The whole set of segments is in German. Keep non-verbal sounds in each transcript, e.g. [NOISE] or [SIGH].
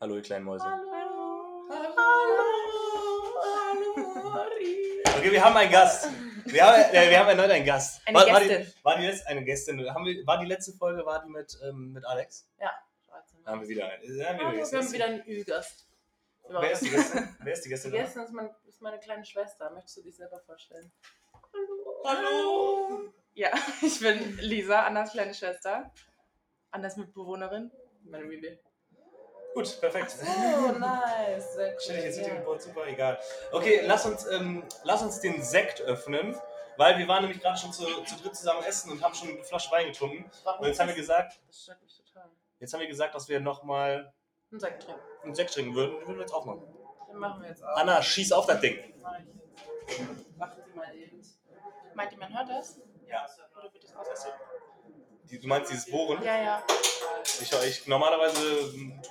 Hallo, ihr kleinen Mäuse. Hallo. Okay, wir haben einen Gast. Wir haben, äh, wir haben erneut einen Gast. Eine war, war Gästin. Die, war die letzte, eine Gästin. Haben wir, war die letzte Folge, war die mit, ähm, mit Alex? Da haben wir wieder eine. Da haben wir Hallo, wir haben wieder einen Ü-Gast. Wer ist die Gästin? [LAUGHS] Wer ist die Gästin? Die Gästin ist, mein, ist meine kleine Schwester. Möchtest du dich selber vorstellen? Hallo. Ja, [LAUGHS] ich bin Lisa, Annas kleine Schwester. Annas Mitbewohnerin. Meine Bibi. Gut, perfekt. Oh, nice. Sehr cool. Stell dich jetzt nicht ja. im Board, super, egal. Okay, lass uns, ähm, lass uns den Sekt öffnen, weil wir waren nämlich gerade schon zu, zu dritt zusammen essen und haben schon eine Flasche Wein getrunken. Und jetzt haben wir gesagt, das? Stört mich total. jetzt haben wir gesagt, dass wir nochmal Ein Sekt trinken. einen Sekt trinken würden. Den würden wir jetzt aufmachen. Den machen wir jetzt auch. Anna, schieß auf das Ding. Mach. Machen Sie mal eben. Meint ihr, man hört das? Ja. Oder wird das ausgesetzt? Du meinst dieses Bohren? Ja, ja. Ich, ich, normalerweise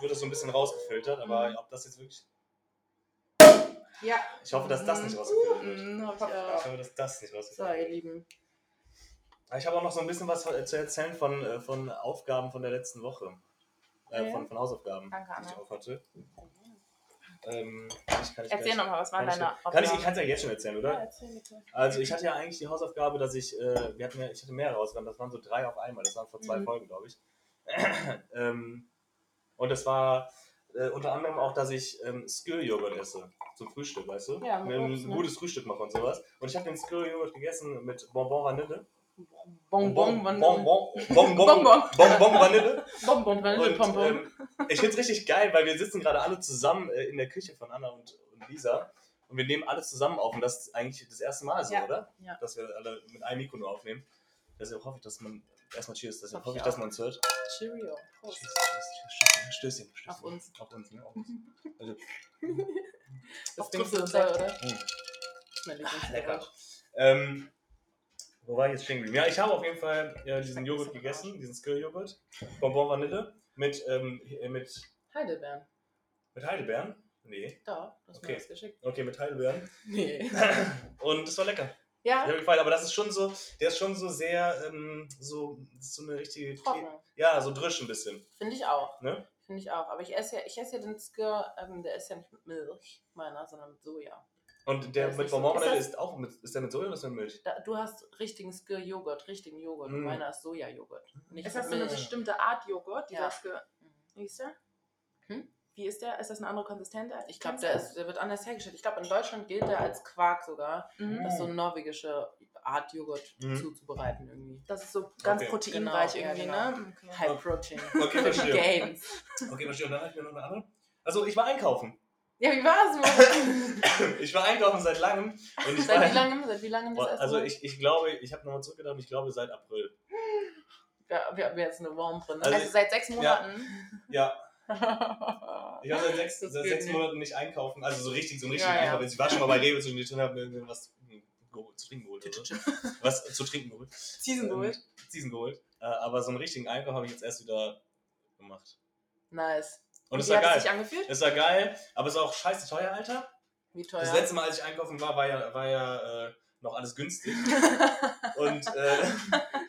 wird das so ein bisschen rausgefiltert, aber Mhm. ob das jetzt wirklich. Ja. Ich hoffe, dass das nicht rausgefiltert wird. Mhm, hab ich Ich auch. hoffe, dass das nicht So, rausgefiltert ihr Lieben. wird. Ich habe auch noch so ein bisschen was zu erzählen von, äh, von Aufgaben von der letzten Woche. Äh, Ja. von, von Hausaufgaben, Danke, die ich auch hatte. Ähm, kann ich, kann ich Erzähl nochmal, was waren deine kann ich, ich Aufgaben? kann es ja jetzt schon erzählen, oder? Ja, erzähl bitte. Also ich hatte ja eigentlich die Hausaufgabe, dass ich, äh, wir hatten ja, ich hatte mehrere Hausaufgaben, das waren so drei auf einmal, das waren vor zwei Mhm. Folgen, glaube ich. [CLEARS THROAT] ähm, und das war äh, unter anderem auch, dass ich ähm, Skill-Joghurt esse zum Frühstück, weißt du? Ja, mit ein ne? gutes Frühstück mache und sowas. Und ich habe den Skill-Joghurt gegessen mit Bonbon Vanille. Bonbon, Bonbon, Bonbon. Bonbon, Bonbon, Bonbon. Vanille. Bonbon, Vanille, Bonbon. ähm, ich finde es richtig geil, weil wir sitzen gerade alle zusammen äh, in der Küche von Anna und, und Lisa und wir nehmen alle zusammen auf und das ist eigentlich das erste Mal so, Ja. oder? Ja. Dass wir alle mit einem Mikro nur aufnehmen. Deshalb hoffe ich, dass man, erstmal Cheers, deshalb Hoffe ich dass man es hört. Cheerio. Prost. Cheers, Stößchen, Stößchen. Auf uns. Auf uns, ne? Auf uns. [LAUGHS] Also, Das Ding ist toll, Sekt. oder? mh. Mein Ah, lecker. Ähm, wo war ich jetzt stehen geblieben? Ja, ich habe auf jeden Fall ja, diesen Joghurt gegessen, diesen Skill-Joghurt. Bonbon Vanille mit, ähm, mit, Heidelbeeren. mit Heidelbeeren. Nee. Da, hast Okay. mir das geschickt. Okay, mit Heidelbeeren. Nee. [LAUGHS] Und das war lecker. Ja, hat mir gefallen, aber das ist schon so, der ist schon so sehr, ähm, so, so eine richtige, trocken. ja, so drisch ein bisschen. Finde ich auch. Ne? Finde ich auch. Aber ich esse ja, ich esse ja den Skir, ähm, der ist ja nicht mit Milch, meiner, sondern mit Soja. Und Der mit so- Bonbon ist auch mit, ist der mit Soja oder ist der mit Milch? Da, du hast richtigen Skir-Joghurt, richtigen Joghurt. Und Mm. meiner ist Soja-Joghurt. Nicht Ist das so eine bestimmte Art Joghurt? Ja. Dieser Mhm. Wie ist der? Hm? Wie ist der? Ist das eine andere Konsistenz? Ich glaube, der, ist- der wird anders hergestellt. Ich glaube, in Deutschland gilt der als Quark sogar. Mhm. Das ist so eine norwegische Art, Joghurt Mhm. zuzubereiten irgendwie. Das ist so ganz Okay. proteinreich Genau, ja, irgendwie, genau. ne? Okay. High Protein. Okay, verstehe. [LAUGHS] Gains. Okay, verstehe. Und dann hatte ich mir noch eine andere. Also ich war einkaufen. Ja, wie war's? Mann? [LAUGHS] Ich war einkaufen seit langem. Und ich Seit war, wie langem? Seit wie langem Boah, Also ich, ich glaube, ich habe nochmal zurückgedacht, ich glaube seit April. Wir, wir haben jetzt eine Worm drin. Also- Also seit sechs Monaten. Ja, [LAUGHS] ich war seit sechs, seit sechs nicht. Monaten nicht einkaufen. Also so richtig, so ein richtigen Ja, ja. Einkaufen. Ich war schon mal bei Rewe zwischendurch und habe mir irgendwas geholt- zu trinken geholt. Oder. Was zu trinken geholt. Season geholt. Season geholt. Äh, aber so einen richtigen Einkauf habe ich jetzt erst wieder gemacht. nice. Und es war geil. sich angefühlt? Es war geil, aber es war auch scheiße teuer, Alter. Wie teuer. Das letzte Mal, als ich einkaufen war, war ja, war ja äh, noch alles günstig. [LAUGHS] und äh,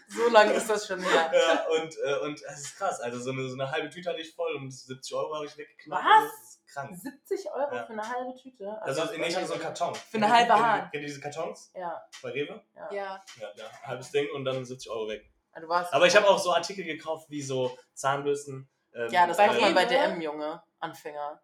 so lange ist das schon her. ja, und, äh, und es ist krass. Also so eine, so eine halbe Tüte hatte ich voll und 70 Euro habe ich weggeknallt. Was? Das ist krank. 70 Euro Ja. für eine halbe Tüte? Also nee, ich hatte so einen Karton. Für eine halbe Hahn. Kennt ihr diese Kartons Ja, bei Rewe? ja. Ja. Ja, ja. Halbes Ding und dann 70 Euro weg. Du warst Aber ich habe auch so Artikel gekauft wie so Zahnbürsten. Ähm, Ja, das äh, kauft man bei? DM, Junge. Anfänger.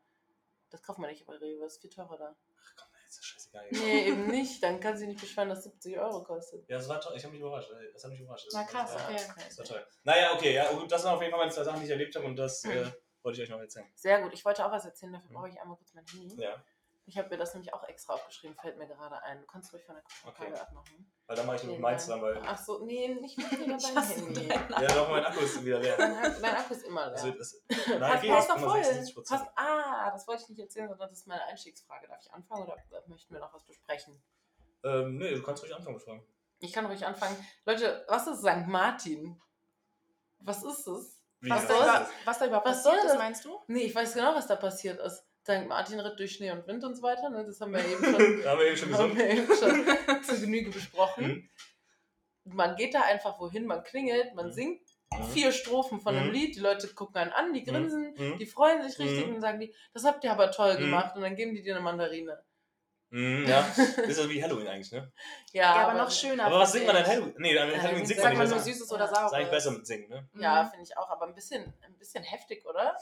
Das kauft man nicht bei Rewe, ist viel teurer da. Ach komm, jetzt ist das scheißegal. Nee, eben [LAUGHS] nicht. Dann kann sie nicht beschweren, dass 70 Euro kostet. Ja, das war toll. Ich habe mich überrascht. Das hat mich überrascht. Das Na krass, ja, okay. Das war toll. Naja, okay. Ja, gut, das sind auf jeden Fall meine zwei Sachen, die ich erlebt habe und das äh, [CLEARS THROAT] wollte ich euch noch erzählen. Sehr gut. Ich wollte auch was erzählen, dafür Mhm. brauche ich einmal kurz mein Handy. Ja, Ich habe mir das nämlich auch extra aufgeschrieben, fällt mir gerade ein. Du kannst ruhig von der Okay. Kabel abmachen. weil dann mache ich nur mit meins zusammen, weil. Ach so, nee, nicht mit dir [LAUGHS] Ich dein hasse Handy. Ja, doch, mein Akku ist wieder leer. [LAUGHS] Dein Akku ist immer leer. Das [LAUGHS] wird, das, Passt, nein, geht passt auf doch voll. 76 Prozent. Passt, ah, das wollte ich nicht erzählen, sondern das ist meine Einstiegsfrage. Darf ich anfangen oder möchten wir noch was besprechen? Ähm, nee, du kannst ruhig anfangen mit Fragen. Ich kann ruhig anfangen. Leute, was ist St. Martin? Was ist es? Wie Was da, über, was da überhaupt Was passiert soll ist, das? meinst du? Nee, ich weiß genau, was da passiert ist. St. Martin ritt durch Schnee und Wind und so weiter. Ne? Das haben wir eben schon, [LAUGHS] haben wir eben schon haben wir eben schon [LAUGHS] zu Genüge besprochen. Mhm. Man geht da einfach wohin, man klingelt, man Mhm. singt Mhm. vier Strophen von einem Mhm. Lied, die Leute gucken einen an, die grinsen, Mhm. die freuen sich richtig Mhm. und sagen die, das habt ihr aber toll Mhm. gemacht und dann geben die dir eine Mandarine. Mhm, ja, [LAUGHS] das ist ja wie Halloween eigentlich, ne? Ja, Ja, aber noch schöner. Aber was singt man denn Halloween? Nee, an Äh, Halloween singt Sagt man man nicht. nur Das ist Süßes oder Ja. Saures? eigentlich besser mit Singen, ne? Ja, Mhm. finde ich auch, aber ein bisschen, ein bisschen heftig, oder?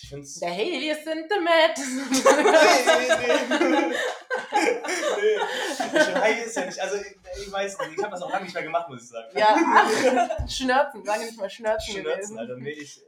Ich find's. The Haley Sentiment. nee. nee. Hey, ist ja nicht. Also, ich, ich weiß nicht. Ich habe das auch lange nicht mehr gemacht, muss ich sagen. ja, ach, Schnörzen, lange nicht mal Schnörzen, Schnürzen, gewesen. Alter. Nee, ich.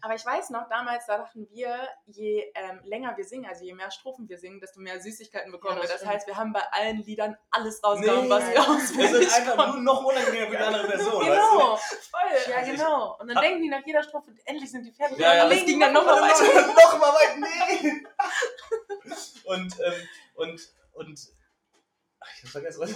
Aber ich weiß noch, damals, da dachten wir, je ähm, länger wir singen, also je mehr Strophen wir singen, desto mehr Süßigkeiten bekommen Ja, wir. das stimmt. heißt, wir haben bei allen Liedern alles rausgehauen, Nee, was wir ja. Auswendig ist einfach konnten. nur noch unangenehmer für die andere Person. Genau, Voll. ja genau. Und dann denken die nach jeder Strophe, endlich sind die fertig. Ja, ja, Und das legen ging die dann noch mal Weißt weiter. du, noch mal weit. [LAUGHS] Nee. [LAUGHS] Und, ähm, und, und. Ach, ich hab's vergessen. [LAUGHS]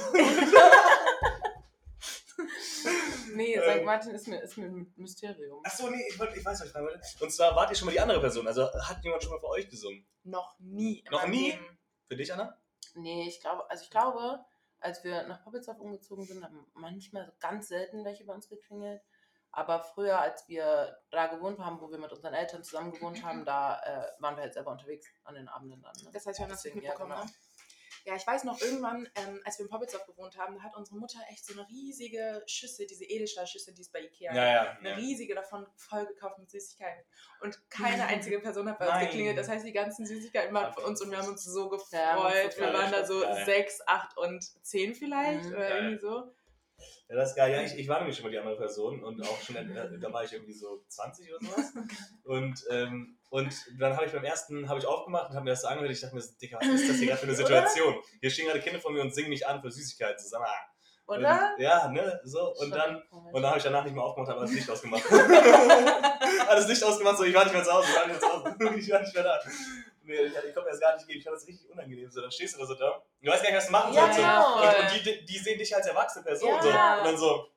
[LAUGHS] Nee, Ähm. St. Martin ist mir, ist mir ein Mysterium. Achso, nee, ich, wollte- ich weiß, was ich wollte. Und zwar wart ihr schon mal die andere Person. Also hat jemand schon mal für euch gesungen? Noch nie. Noch nie? Leben. Für dich, Anna? Nee, ich glaube, also ich glaube, als wir nach Poppelsdorf umgezogen sind, haben manchmal so ganz selten welche bei uns geklingelt. Aber früher, als wir da gewohnt haben, wo wir mit unseren Eltern zusammen gewohnt haben, da äh, waren wir halt selber unterwegs an den Abenden dann. Ne? Das heißt, wir haben das nicht Deswegen, ja, mitbekommen, genau. ne? Ja, ich weiß noch, irgendwann, ähm, als wir in Poppelsdorf gewohnt haben, da hat unsere Mutter echt so eine riesige Schüssel, diese Edelstahlschüssel, die es bei Ikea Ja, ja. eine ja. riesige davon voll gekauft mit Süßigkeiten. Und keine [LAUGHS] einzige Person hat bei uns Nein. geklingelt. Das heißt, die ganzen Süßigkeiten waren für uns und wir haben uns so gefreut. Ja, wir waren da so Geil. sechs, acht und zehn vielleicht Mhm. oder Geil. irgendwie so. Ja, das ist geil. Ja, ich, ich war nämlich schon mal die andere Person und auch schon, äh, da war ich irgendwie so 20 oder sowas. [LAUGHS] Und, ähm, und dann habe ich beim ersten, habe ich aufgemacht und habe mir das so angehört. Ich dachte mir, Digga, was ist das hier gerade für eine [LAUGHS] Situation? Hier stehen gerade Kinder von mir und singen mich an für Süßigkeiten. So, sag mal. Oder? Und, ja, ne, so. Und dann, und dann habe ich danach nicht mehr aufgemacht, habe das Licht ausgemacht. [LAUGHS] das Licht ausgemacht, so, ich war nicht mehr zu Hause, ich war nicht mehr zu Hause, [LAUGHS] ich war nicht mehr da. Nee, ich, ich konnte mir das gar nicht geben, ich fand das richtig unangenehm. So, dann stehst du da so da, du weißt gar nicht, was du machen Ja, sollst. so. genau. Und, und die, die sehen dich als erwachsene Person. Ja. So. Und dann so,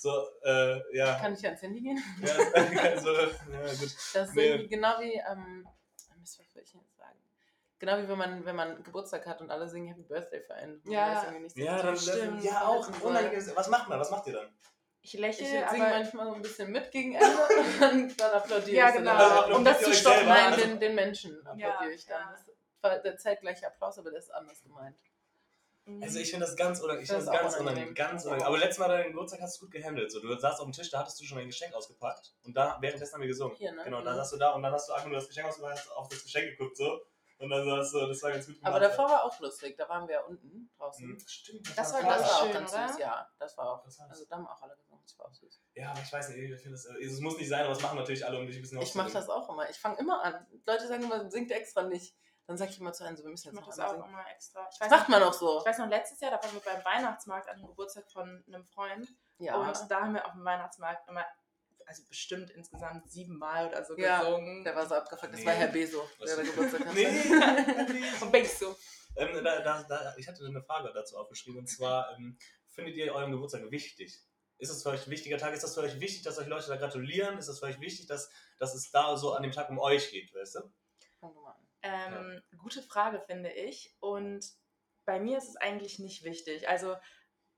so, äh, ja. Kann ich ans Handy gehen? ja, [LAUGHS] so, ja, gut. Das ist Nee. irgendwie genau wie, ähm, Mist, was will ich jetzt sagen? Genau wie wenn man, wenn man Geburtstag hat und alle singen Happy Birthday für einen. Ja. so Ja, dann, Stimmt. ja, auch was man unangenehm. Was macht man? Was macht ihr dann? Ich lächle, Ich singe aber manchmal so ein bisschen mit gegen Ende [LAUGHS] und dann, dann applaudiere Ja, ich. so genau. dann. Also um das zu stoppen? Nein, Also- den, den Menschen applaudiere Ja, ich dann. ja. Das war der zeitgleiche Applaus, aber der ist anders gemeint. Also ich finde das ganz unangenehm. Ich Das das ganz auch unangenehm. unangenehm. Ganz unangenehm. Aber letztes Mal deinen Geburtstag hast du gut gehandelt. So, du saßt auf dem Tisch, da hattest du schon ein Geschenk ausgepackt und da währenddessen haben wir gesungen. Hier, ne? Genau, da Mhm. saßt du da und dann hast du einfach nur das Geschenk ausgepackt, hast auf das Geschenk geguckt so. Und dann saß du, das war ganz gut gemacht. Aber davor war auch lustig, da waren wir ja unten draußen. Mhm, Stimmt. Das Und war das war auch schön, ganz oder? süß, ja. Das war auch. Das war's. Also da haben auch alle gesungen, das war auch süß. Ja, aber ich weiß nicht, ich finde das, äh, es muss nicht sein, aber es machen natürlich alle, um dich ein bisschen Ich mache das auch immer. Ich fange immer an. Leute sagen immer, singt extra nicht. Dann sage ich immer zu einem, so, wir müssen ich jetzt mache noch das auch singen. immer extra. Ich weiß, macht noch, man auch so. ich weiß noch, letztes Jahr, da waren wir beim Weihnachtsmarkt an dem Geburtstag von einem Freund. Ja. Und da haben wir auf dem Weihnachtsmarkt immer, also bestimmt insgesamt siebenmal oder so Ja, gesungen. Der war so abgefuckt. Das Nee. war Herr Beso, Was? der da Geburtstag hatte. Nee. [LAUGHS] Und Bass so. ähm, da, da, da, ich hatte eine Frage dazu aufgeschrieben und zwar, ähm, findet ihr euren Geburtstag wichtig? Ist es für euch ein wichtiger Tag? Ist das für euch wichtig, dass euch Leute da gratulieren? Ist das für euch wichtig, dass, dass es da so an dem Tag um euch geht, weißt du? Ähm, Gute Frage, finde ich. Und bei mir ist es eigentlich nicht wichtig. Also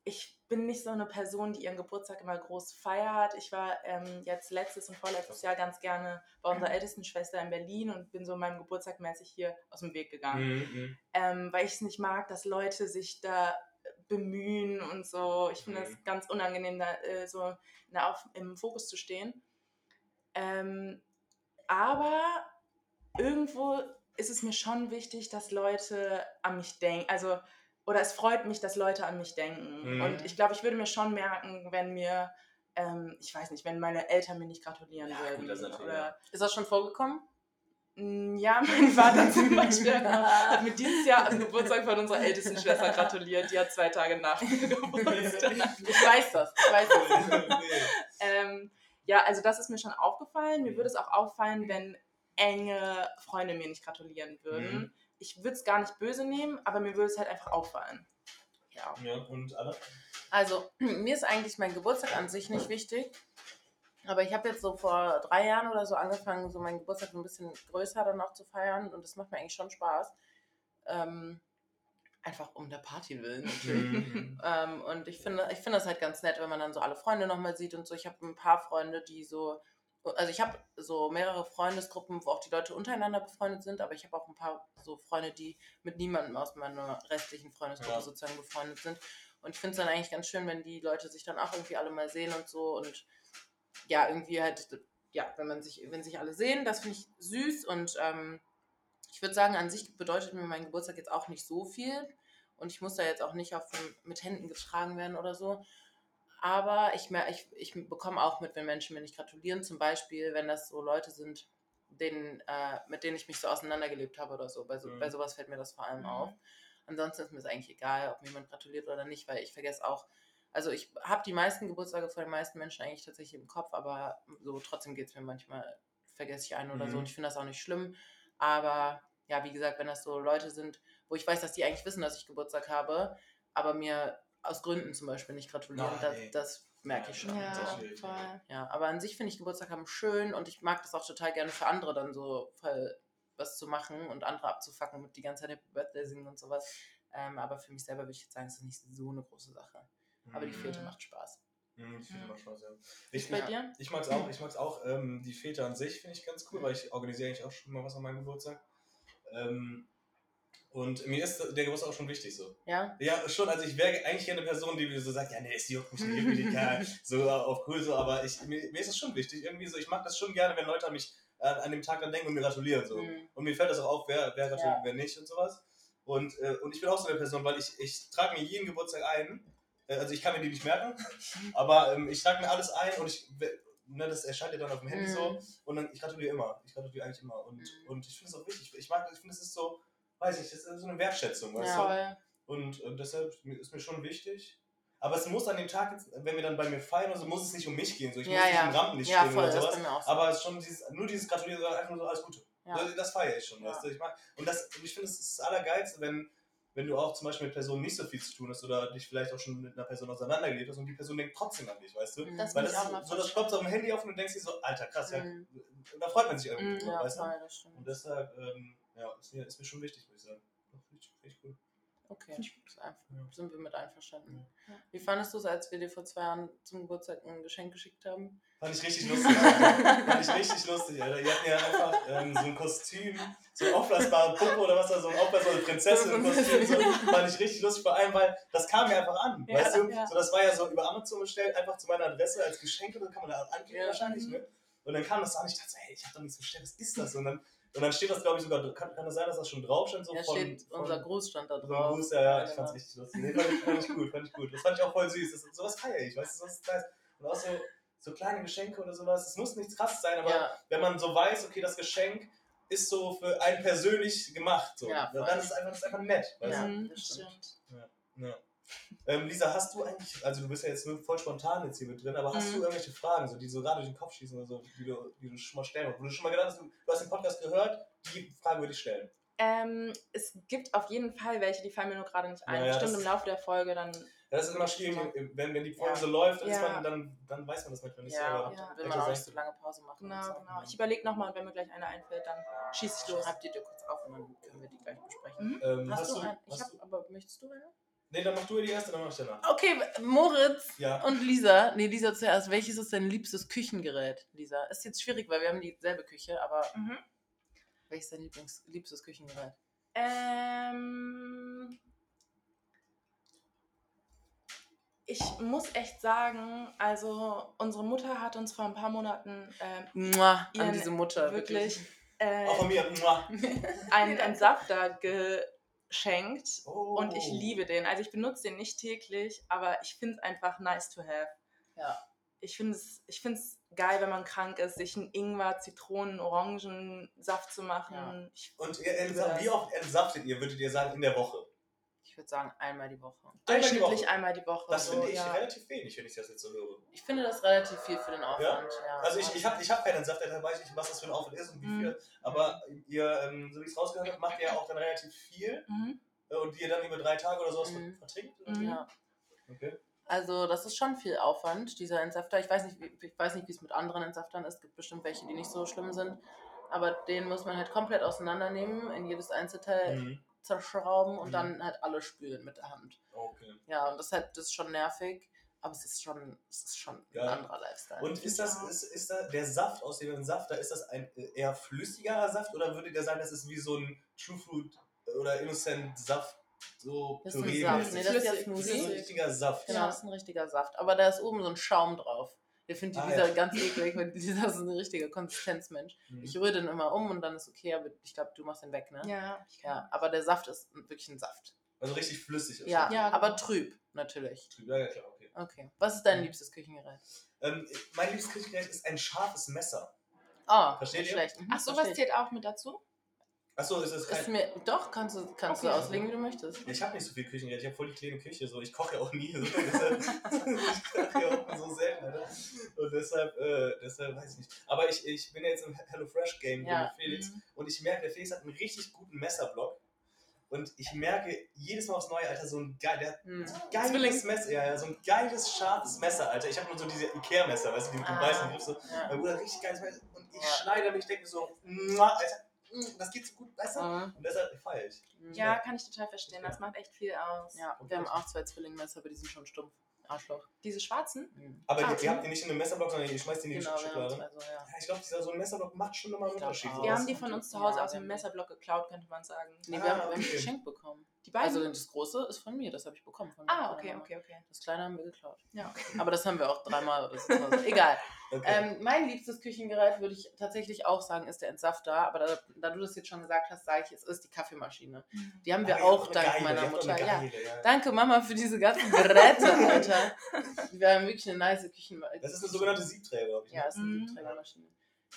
ich bin nicht so eine Person, die ihren Geburtstag immer groß feiert. Ich war ähm, jetzt letztes und vorletztes Jahr ganz gerne bei unserer ältesten Schwester in Berlin und bin so meinem Geburtstag mäßig hier aus dem Weg gegangen. Mhm. ähm, weil ich es nicht mag, dass Leute sich da bemühen und so. Ich finde Mhm. das ganz unangenehm, da äh, so na, auf, im Fokus zu stehen. Ähm, aber irgendwo ist es mir schon wichtig, dass Leute an mich denken. Also, oder es freut mich, dass Leute an mich denken. Mhm. Und ich glaube, ich würde mir schon merken, wenn mir, ähm, ich weiß nicht, wenn meine Eltern mir nicht gratulieren Ja, würden. gut, das ist oder, Ist das schon vorgekommen? Mm, Ja, mein Vater zum [LAUGHS] Beispiel hat mir dieses Jahr am Geburtstag von unserer ältesten Schwester gratuliert. Die hat zwei Tage nach mir [LAUGHS] Geburtstag. Ich weiß das. Ich weiß das. [LAUGHS] ähm, ja, also das ist mir schon aufgefallen. Mir würde es auch auffallen, wenn enge Freunde mir nicht gratulieren würden. Mhm. Ich würde es gar nicht böse nehmen, aber mir würde es halt einfach auffallen. Ja. ja, und alle? Also, [CLEARS THROAT] mir ist eigentlich mein Geburtstag an sich nicht wichtig. Aber ich habe jetzt so vor drei Jahren oder so angefangen, so meinen Geburtstag ein bisschen größer dann auch zu feiern. Und das macht mir eigentlich schon Spaß. Ähm, einfach um der Party willen natürlich. Mhm. [LAUGHS] Ähm, und ich finde, ich finde das halt ganz nett, wenn man dann so alle Freunde nochmal sieht und so. Ich habe ein paar Freunde, die so, also ich habe so mehrere Freundesgruppen, wo auch die Leute untereinander befreundet sind, aber ich habe auch ein paar so Freunde, die mit niemandem aus meiner restlichen Freundesgruppe Ja. sozusagen befreundet sind. Und ich finde es dann eigentlich ganz schön, wenn die Leute sich dann auch irgendwie alle mal sehen und so und ja, irgendwie halt, ja, wenn man sich, wenn sich alle sehen, das finde ich süß und ähm, ich würde sagen, an sich bedeutet mir mein Geburtstag jetzt auch nicht so viel und ich muss da jetzt auch nicht auf, mit Händen getragen werden oder so. Aber ich, ich, ich bekomme auch mit, wenn Menschen mir nicht gratulieren, zum Beispiel, wenn das so Leute sind, denen, äh, mit denen ich mich so auseinandergelebt habe oder so. Bei, so Mhm. bei sowas fällt mir das vor allem Mhm. auf. Ansonsten ist mir es eigentlich egal, ob mir jemand gratuliert oder nicht, weil ich vergesse auch, also ich habe die meisten Geburtstage von den meisten Menschen eigentlich tatsächlich im Kopf, aber so trotzdem geht es mir manchmal, vergesse ich einen oder so Mhm. und ich finde das auch nicht schlimm. Aber ja, wie gesagt, wenn das so Leute sind, wo ich weiß, dass die eigentlich wissen, dass ich Geburtstag habe, aber mir aus Gründen zum Beispiel nicht gratulieren, das, das merke ich schon. Ja, so. das Ja, aber an sich finde ich Geburtstag haben schön und ich mag das auch total gerne für andere dann so voll was zu machen und andere abzufacken mit die ganze Zeit Happy Birthday singen und sowas. Ähm, aber für mich selber würde ich jetzt sagen, es ist nicht so eine große Sache. Aber die Mhm. Fete Mhm. macht Spaß. Mhm, die Fete Mhm. macht Spaß, ja. Ich, Bei Ja. dir? Ich mag's auch, ich mag's auch. Ähm, die Väter an sich finde ich ganz cool, weil ich organisiere eigentlich auch schon mal was an meinem Geburtstag. Ähm, und mir ist der Geburtstag auch schon wichtig so. Ja? Ja, schon, also ich wäre eigentlich gerne eine Person, die so sagt, ja, nee, es juckt mich nicht, nicht, ja, [LAUGHS] so auf cool so, aber ich, mir, mir ist es schon wichtig, irgendwie so, ich mag das schon gerne, wenn Leute an mich äh, an dem Tag dann denken und mir gratulieren so. Mhm. Und mir fällt das auch auf, wer, wer gratuliert, Ja. wer nicht und sowas. Und, äh, und ich bin auch so eine Person, weil ich, ich trage mir jeden Geburtstag ein. Äh, also ich kann mir die nicht merken, [LAUGHS] aber ähm, ich trage mir alles ein und ich, ne, das erscheint ja dann auf dem Handy Mhm. so. Und dann, ich gratuliere immer. Ich gratuliere eigentlich immer. Und, Mhm. und ich finde es auch wichtig. Ich mag, ich finde, es ist so, weiß ich, das ist so eine Wertschätzung, weißt Ja. du? Und äh, deshalb ist mir schon wichtig. Aber es muss an dem Tag, jetzt, wenn wir dann bei mir feiern, oder so muss es nicht um mich gehen. So, ich Ja, muss nicht ja. im Rampenlicht Ja, stehen voll, oder sowas. so. Aber es ist schon dieses, nur dieses Gratulieren, einfach nur so alles Gute. Ja. Das, das feiere ich schon, Ja. weißt du? Ich mag, und das, ich finde, es ist das Allergeilste, wenn, wenn du auch zum Beispiel mit Personen nicht so viel zu tun hast oder dich vielleicht auch schon mit einer Person auseinandergelebt hast und die Person denkt trotzdem an dich, weißt du? Das Weil das auch so, das klopft auf dem Handy auf und du denkst dir so, Alter, krass, ja. Mhm. Und da freut man sich irgendwie, Mhm, Ja, weißt du? voll, das stimmt. Und deshalb, ähm, ja, ist mir, ist mir schon wichtig, würde ich sagen. Finde ich, find ich cool. Okay, Ja. sind wir mit einverstanden. Ja. Wie fandest du es, als wir dir vor zwei Jahren zum Geburtstag ein Geschenk geschickt haben? Fand ich richtig lustig. Alter. Fand ich richtig lustig, Alter. Ihr hatten ja einfach ähm, so ein Kostüm, so ein aufblasbare Puppe oder was da, so ein aufblasbare Prinzessin-Kostüm. So, fand ich richtig lustig, vor allem, weil das kam mir einfach an. Ja, weißt du? ja. So, das war ja so über Amazon bestellt, einfach zu meiner Adresse als Geschenk und dann kann man da anklicken Ja. wahrscheinlich. Ne? Und dann kam das an, ich dachte, so, hey, ich hab doch nichts bestellt, was ist das? Und dann, und dann steht das, glaube ich, sogar, kann, kann das sein, dass das schon drauf stand? So Ja, von, steht von, unser Gruß stand da drauf. Gruß, ja, ja, ich genau. fand's richtig lustig. Nee, fand ich, fand ich gut, fand ich gut. Das fand ich auch voll süß. Das, sowas feiere ich, weißt du, das ist nice. Und auch so, so kleine Geschenke oder sowas. Es muss nichts krass sein, aber Ja, wenn man so weiß, okay, das Geschenk ist so für einen persönlich gemacht, so, Ja, dann ist es einfach, das ist einfach nett. Weißt Ja, Mhm, das stimmt. du? Ja. Ähm, Lisa, hast du eigentlich, also du bist ja jetzt nur voll spontan jetzt hier mit drin, aber hast Mhm. du irgendwelche Fragen, so, die so gerade durch den Kopf schießen oder so, die du, die du schon mal stellen Wo du schon mal gedacht hast, du, du hast den Podcast gehört, die Frage würde ich stellen. Ähm, es gibt auf jeden Fall welche, die fallen mir nur gerade nicht ein. Ja, ja, Bestimmt im Laufe der Folge dann. Ja, das ist immer schwierig, wenn, wenn die Folge Ja. so läuft, Ja. man, dann, dann weiß man das manchmal nicht so. Ja, aber- und dann will Ja, man auch nicht so lange Pause machen. Genau, so. genau. Ich überlege nochmal und wenn mir gleich eine einfällt, dann schieße ich los. Schreib die dir kurz auf und dann können wir die gleich besprechen. Mhm. Ähm, Hast, du du, ein, ich hast hab, du, aber möchtest du eine? Nee, dann mach du die erste, dann mach ich danach. Okay, Moritz Ja. und Lisa. Nee, Lisa zuerst. Welches ist dein liebstes Küchengerät, Lisa? Ist jetzt schwierig, weil wir haben dieselbe Küche, aber Mhm. welches ist dein Lieblings liebstes Küchengerät? Ähm, ich muss echt sagen, also unsere Mutter hat uns vor ein paar Monaten ähm, Mua, an diese Mutter, wirklich. wirklich äh, Auch von mir. Mua. [LAUGHS] einen Entsafter geschenkt Oh. und ich liebe den. Also ich benutze den nicht täglich, aber ich finde es einfach nice to have. Ja. Ich finde es ich find's geil, wenn man krank ist, sich einen Ingwer, Zitronen, Orangensaft zu machen. Ja. Ich, Und ihr wie oft entsaftet ihr, würdet ihr sagen, in der Woche? Ich würde sagen, einmal die Woche. Einmal die Woche. einmal die Woche. Das so, finde ich ja. relativ wenig, wenn ich das jetzt so höre. Ich finde das relativ viel für den Aufwand. Ja. Also ich, ich habe ich hab keinen Entsafter, da weiß ich nicht, was das für ein Aufwand ist und wie Mhm. viel. Aber ihr, ähm, so wie ich es rausgehört habe, macht ihr ja auch dann relativ viel Mhm. äh, und die ihr dann über drei Tage oder sowas Mhm. vertrinkt? Oder? Mhm. ja. Okay. Also das ist schon viel Aufwand, dieser Entsafter. Ich weiß nicht, wie, ich weiß nicht, wie es mit anderen Entsaftern ist. Es gibt bestimmt welche, die nicht so schlimm sind. Aber den muss man halt komplett auseinandernehmen in jedes Einzelteil Mhm. Zerschrauben und Mhm. dann halt alle spülen mit der Hand. Okay. Ja, und das ist halt das ist schon nervig, aber es ist schon, es ist schon Ja. ein anderer Lifestyle. Und ist das, Ja. ist, ist da der Saft aus dem Safter, ist das ein eher flüssigerer Saft oder würde der sagen, das ist wie so ein True Fruit oder Innocent Saft, so Das ist ein Püree? Saft. Nee, das ist das ein richtiger Saft. Genau, Ja. das ist ein richtiger Saft. Aber da ist oben so ein Schaum drauf. Ich finde Ah, dieser ja. ganz eklig, weil [LAUGHS] dieser ist ein richtiger Konsistenzmensch. Mhm. Ich rühre den immer um und dann ist okay, aber ich glaube, du machst den weg, ne? Ja, ich Ja, aber der Saft ist wirklich ein Saft. Also richtig flüssig. ist Ja. Ja, aber genau. trüb, natürlich. Ja, ja, klar, okay. Okay. Was ist dein Mhm. liebstes Küchengerät? Ähm, mein liebstes Küchengerät ist ein scharfes Messer. Ah, Versteht nicht ihr? schlecht. Mhm, Ach, sowas zählt auch mit dazu? Achso, ist es. Ist kein. mir, doch, kannst du, kannst du Okay. auslegen, wie du möchtest. Ich habe nicht so viel Küchengerät, ich habe voll die kleine Küche, so ich koche ja auch nie. So. [LAUGHS] Ich koche ja auch so selten, Alter. Und deshalb, äh, deshalb weiß ich nicht. Aber ich, ich bin ja jetzt im HelloFresh Game Ja. mit Felix Mhm. und ich merke, der Felix hat einen richtig guten Messerblock. Und ich merke jedes Mal aufs Neue, Alter, so ein geil, der Hm. geiles. Messer, ja, ja, so ein geiles, scharfes Messer, Alter. Ich habe nur so diese Ikea-Messer, weißt du, die mit dem Ah. weißen Griff so. Ja. Mein Bruder hat richtig geiles Messer und ich schneide mich, denke so, "Mua, Alter, mm, das geht so gut, weißt du? Mhm. Und deshalb feiere ich. Ja, kann ich total verstehen. Das macht echt viel aus. Ja, wir haben auch zwei Zwillingmesser, aber die sind schon stumpf. Arschloch. Diese schwarzen? Mhm. Aber Ah, ihr, okay. ihr habt die nicht in einem Messerblock, sondern ihr schmeißt die in die Genau, Schublade. zwei so, ja. Ja, ich glaube, dieser so ein Messerblock macht schon nochmal einen Unterschied. Wir haben die von uns zu Hause Ja, aus dem Messerblock geklaut, könnte man sagen. Nee, Ah, wir haben, haben okay. geschenkt bekommen. Die beiden? Also das große ist von mir, das habe ich bekommen von ah, okay, okay, okay. Das kleine haben wir geklaut. Ja, okay. Aber das haben wir auch dreimal oder so. [LAUGHS] Egal. Okay. Ähm, mein liebstes Küchengerät würde ich tatsächlich auch sagen, ist der Entsafter. Aber da, da du das jetzt schon gesagt hast, sage ich, es ist die Kaffeemaschine. Die haben wir Ah, ihr habt auch dank geile, meiner Mutter. eine Ja. geile, ja. Danke Mama für diese ganzen Geräte, [LAUGHS] Alter. Wir haben wirklich eine nice Küchenmaschine. Das ist eine sogenannte Siebträger, glaube ich. Ja, ist eine Mhm. Siebträgermaschine.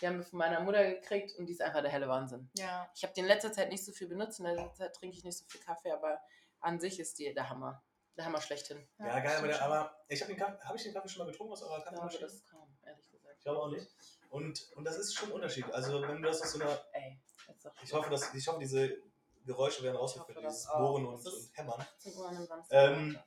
Die haben wir von meiner Mutter gekriegt und die ist einfach der helle Wahnsinn. Ja. Ich habe die in letzter Zeit nicht so viel benutzt, in letzter Zeit trinke ich nicht so viel Kaffee, aber an sich ist die der Hammer. Der Hammer schlechthin. Ja, geil, aber, der, aber ich habe den, Kaffee- hab ich den Kaffee schon mal getrunken aus eurer Ich glaube, Kaffeemaschine? das kam, ehrlich gesagt. Ich glaube auch nicht. Und, und das ist schon ein Unterschied. Also, wenn du das aus so einer. Ey, Ich hoffe, dass, ich hoffe diese Geräusche werden rausgeführt, dieses auch. Bohren und, und Hämmern. 18 Uhr an einem Samstag. Ähm,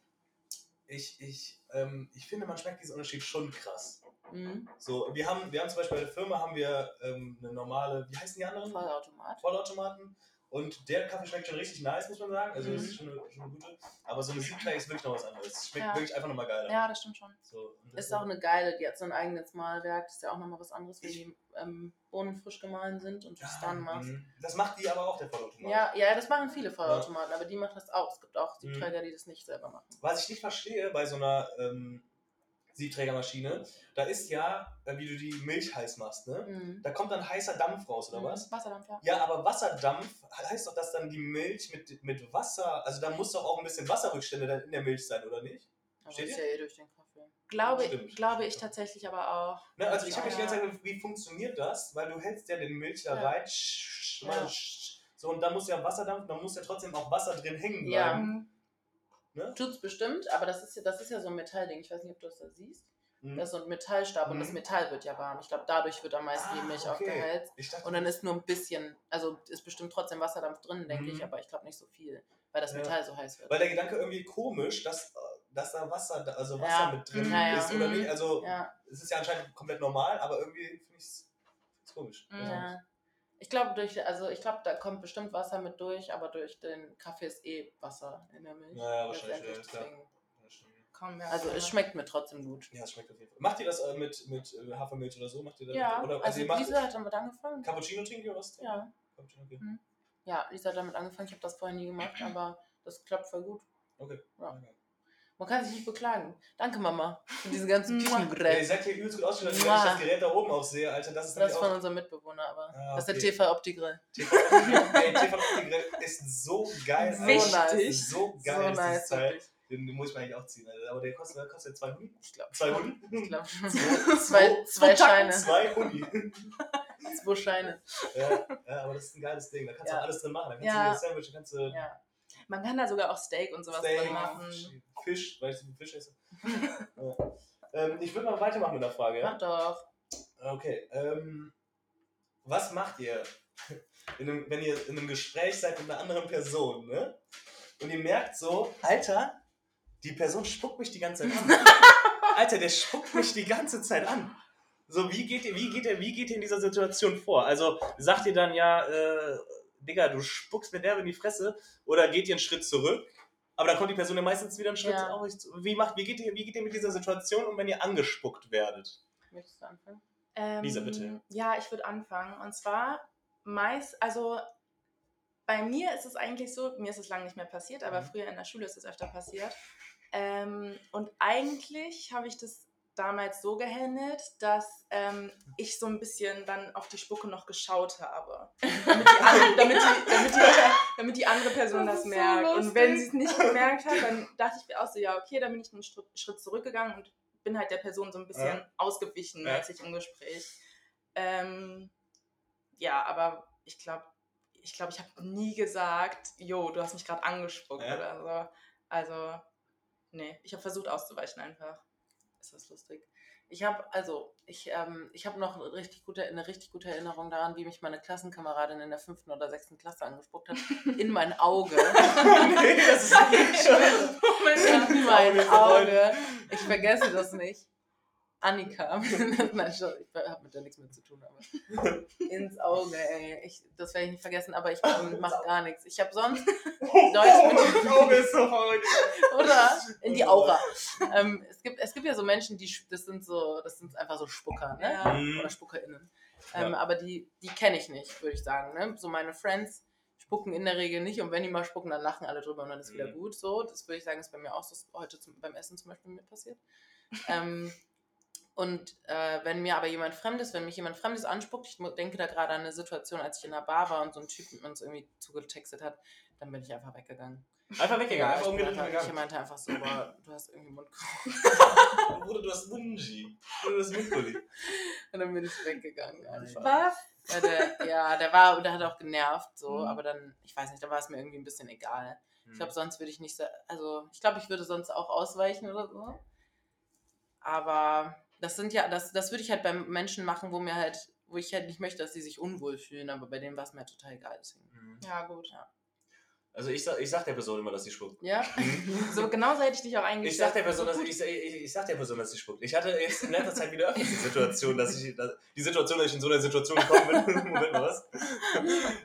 Ich, ich, ähm, ich finde, man schmeckt diesen Unterschied schon krass. Mhm. So, wir haben, wir haben zum Beispiel bei der Firma haben wir ähm, eine normale, wie heißen die anderen? Vollautomat. Vollautomaten. Und der Kaffee schmeckt schon richtig nice, muss man sagen. Also das Mhm. ist schon eine, schon eine gute. Aber so eine Siebträger ist wirklich noch was anderes. Es schmeckt Ja. wirklich einfach nochmal geiler. ja, das stimmt schon. So, das Ist auch eine geile, die hat so ein eigenes Mahlwerk. Das ist ja auch nochmal was anderes, wenn die ähm, Bohnen frisch gemahlen sind und du es dann machst. mhm. Das macht die aber auch, der Vollautomat. Ja, ja, das machen viele Vollautomaten, aber die machen das auch. Es gibt auch Mhm. Siebträger, die das nicht selber machen. Was ich nicht verstehe bei so einer ähm, Siebträgermaschine, da ist ja, äh, wie du die Milch heiß machst, ne? Mhm. Da kommt dann heißer Dampf raus, oder Mhm. was? Wasserdampf, ja. Ja, aber Wasserdampf heißt doch, dass dann die Milch mit, mit Wasser, also da muss doch auch ein bisschen Wasserrückstände dann in der Milch sein, oder nicht? Aber Steht ist ja eh durch den Kaffee. Glaube, Stimmt. glaube ich tatsächlich aber auch. Ne, also ich habe mich die Ja. ganze Zeit gefragt, wie funktioniert das? Weil du hältst ja den Milch da Ja. rein, sch- sch- Ja. sch- so und dann muss ja Wasserdampf, dann muss ja trotzdem auch Wasser drin hängen Ja. bleiben. Mhm. Ne? Tut's bestimmt, aber das ist, ja, das ist ja so ein Metallding. Ich weiß nicht, ob du das da siehst. Mhm. Das ist so ein Metallstab und Mhm. das Metall wird ja warm. Ich glaube, dadurch wird am meisten die Ah, Milch okay. aufgeheizt. Und dann ist nur ein bisschen, also ist bestimmt trotzdem Wasserdampf drin, denke Mhm. ich, aber ich glaube nicht so viel, weil das Ja. Metall so heiß wird. weil der Gedanke irgendwie komisch, dass, äh, dass da Wasser, also Wasser Ja. mit drin Ja, ist oder Mhm. nicht. Also es ist ja anscheinend komplett normal, aber irgendwie finde ich es komisch. Ja. Ich glaube, durch, also ich glaube, da kommt bestimmt Wasser mit durch, aber durch den Kaffee ist eh Wasser in der Milch. Ja, ja, wahrscheinlich, ja, Komm, ja. Also es schmeckt mir trotzdem gut. Ja, es schmeckt auf jeden Fall. Macht ihr das äh, mit, mit äh, Hafermilch oder so? Macht ihr das? Ja, oder, Also macht Lisa hat damit angefangen. Cappuccino trinkt ihr was? Ja. Cappuccino, okay. Ja, Lisa hat damit angefangen. Ich habe das vorher nie gemacht, [CLEARS THROAT] aber das klappt voll gut. Okay. Ja. Okay. Man kann sich nicht beklagen. Danke, Mama, für diese ganzen. Ja, ihr Küchengeräte. seid hier übelst gut ausgestattet, wenn ich das Gerät da oben auch sehe, Alter. Das ist Das ist von auch. unserem Mitbewohner, aber Ah, das ist okay. der [LAUGHS] TV Opti-Grill. Ey, TV-Gerät ist so geil. So Alter. nice. So geil so ist nice, Teil. Den, muss ich mir eigentlich auch ziehen, Alter. Aber der kostet, der kostet 2 Huni? Ich glaube. 2 Huni? Ich glaube. [LAUGHS] Zwei- [LAUGHS] zwei, zwei Scheine. 2 Huni. Zwei Scheine. ja, ja, aber das ist ein geiles Ding. Da kannst Ja. du alles drin machen. Da kannst Ja. du dir Sandwich, da kannst du Ja. Man kann da sogar auch Steak und sowas Steak, drin machen. Fisch, weil ich so viel Fisch esse. [LAUGHS] ja. ähm, ich würde mal weitermachen mit der Frage. Mach Ja? doch. Okay. Ähm, was macht ihr, in einem, wenn ihr in einem Gespräch seid mit einer anderen Person, ne? Und ihr merkt so, Alter, die Person spuckt mich die ganze Zeit an. [LAUGHS] Alter, der spuckt mich die ganze Zeit an. So, wie geht ihr, wie geht ihr, wie geht ihr in dieser Situation vor? Also sagt ihr dann ja, äh, Digga, du spuckst mir derbe in die Fresse oder geht ihr einen Schritt zurück? Aber dann kommt die Person ja meistens wieder einen Schritt Ja. euch zu. Wie, macht, wie, geht ihr, wie geht ihr mit dieser Situation um, wenn ihr angespuckt werdet? Möchtest du anfangen? Ähm, Lisa, bitte. Ja, ich würde anfangen. Und zwar meist, also bei mir ist es eigentlich so, mir ist es lange nicht mehr passiert, aber Mhm. früher in der Schule ist es öfter passiert. Ähm, und eigentlich habe ich das damals so gehandelt, dass ähm, ich so ein bisschen dann auf die Spucke noch geschaut habe. Damit die, an, [LAUGHS] damit die, damit die, damit die andere Person Das das, ist so merkt. und wenn sie es nicht gemerkt hat, dann dachte ich mir auch so, ja, okay, dann bin ich einen Schritt, Schritt zurückgegangen und bin halt der Person so ein bisschen Ja. ausgewichen Ja. als ich im Gespräch. Ähm, ja, aber ich glaube, ich glaube, ich habe nie gesagt, jo, du hast mich gerade angespuckt Ja. oder so. Also, nee, ich habe versucht auszuweichen einfach. Ist das lustig. Ich habe also, ich, ähm, ich habe noch eine richtig, gute, eine richtig gute Erinnerung daran, wie mich meine Klassenkameradin in der fünften oder sechsten Klasse angespuckt hat. In mein Auge. [LAUGHS] [LAUGHS] nee, das ist [LAUGHS] nicht schön. in mein Auge. Ich vergesse das nicht. Annika. [LAUGHS] Nein, schon, ich habe mit der nichts mehr zu tun, aber [LAUGHS] ins Auge, ey. Ich, das werde ich nicht vergessen, aber ich [LAUGHS] ähm, mache gar nichts. Ich habe sonst Oh, Deutsch mit- das Auge ist so verrückt. oder in die Aura. Ähm, es, gibt, es gibt ja so Menschen, die das sind so, das sind einfach so Spucker, ne? Ja. Mhm. Oder SpuckerInnen. Ähm, Ja. Aber die, die kenne ich nicht, würde ich sagen. Ne? So meine Friends spucken in der Regel nicht und wenn die mal spucken, dann lachen alle drüber und dann ist wieder Mhm. gut. So, das würde ich sagen, ist bei mir auch so heute zum, beim Essen zum Beispiel mir passiert. ähm, und äh, wenn mir aber jemand Fremdes, wenn mich jemand Fremdes anspuckt, ich denke da gerade an eine Situation, als ich in einer Bar war und so ein Typ mit uns irgendwie zugetextet hat, dann bin ich einfach weggegangen. Einfach weggegangen, einfach ich, umgedreht einfach, ich gegangen. meinte einfach so, boah, du hast irgendwie Mundgeruch. [LAUGHS] Bruder, du hast Wunji. Bruder, du hast Mundpulli. [LAUGHS] Und dann bin ich weggegangen einfach. Was? Ja, der, ja, der war, der hat auch genervt, so, Mhm. aber dann, ich weiß nicht, da war es mir irgendwie ein bisschen egal. Ich Hm. glaube, sonst würde ich nicht, sa- also ich glaube, ich würde sonst auch ausweichen oder so. Aber das sind ja, das, das würde ich halt bei Menschen machen, wo mir halt, wo ich halt nicht möchte, dass sie sich unwohl fühlen, aber bei denen war es mir halt total egal. Deswegen. Hm. Ja, gut. Also ich sag, ich sag der Person immer, dass sie spuckt. Ja? [LAUGHS] So genauso hätte ich dich auch Ich eingestellt. sag der Person, so dass ich, ich, ich sag der Person, dass sie spuckt. Ich hatte jetzt in letzter Zeit wieder öfters die Situation, dass ich dass, die Situation, dass ich in so einer Situation gekommen bin. [LAUGHS] Moment mal was.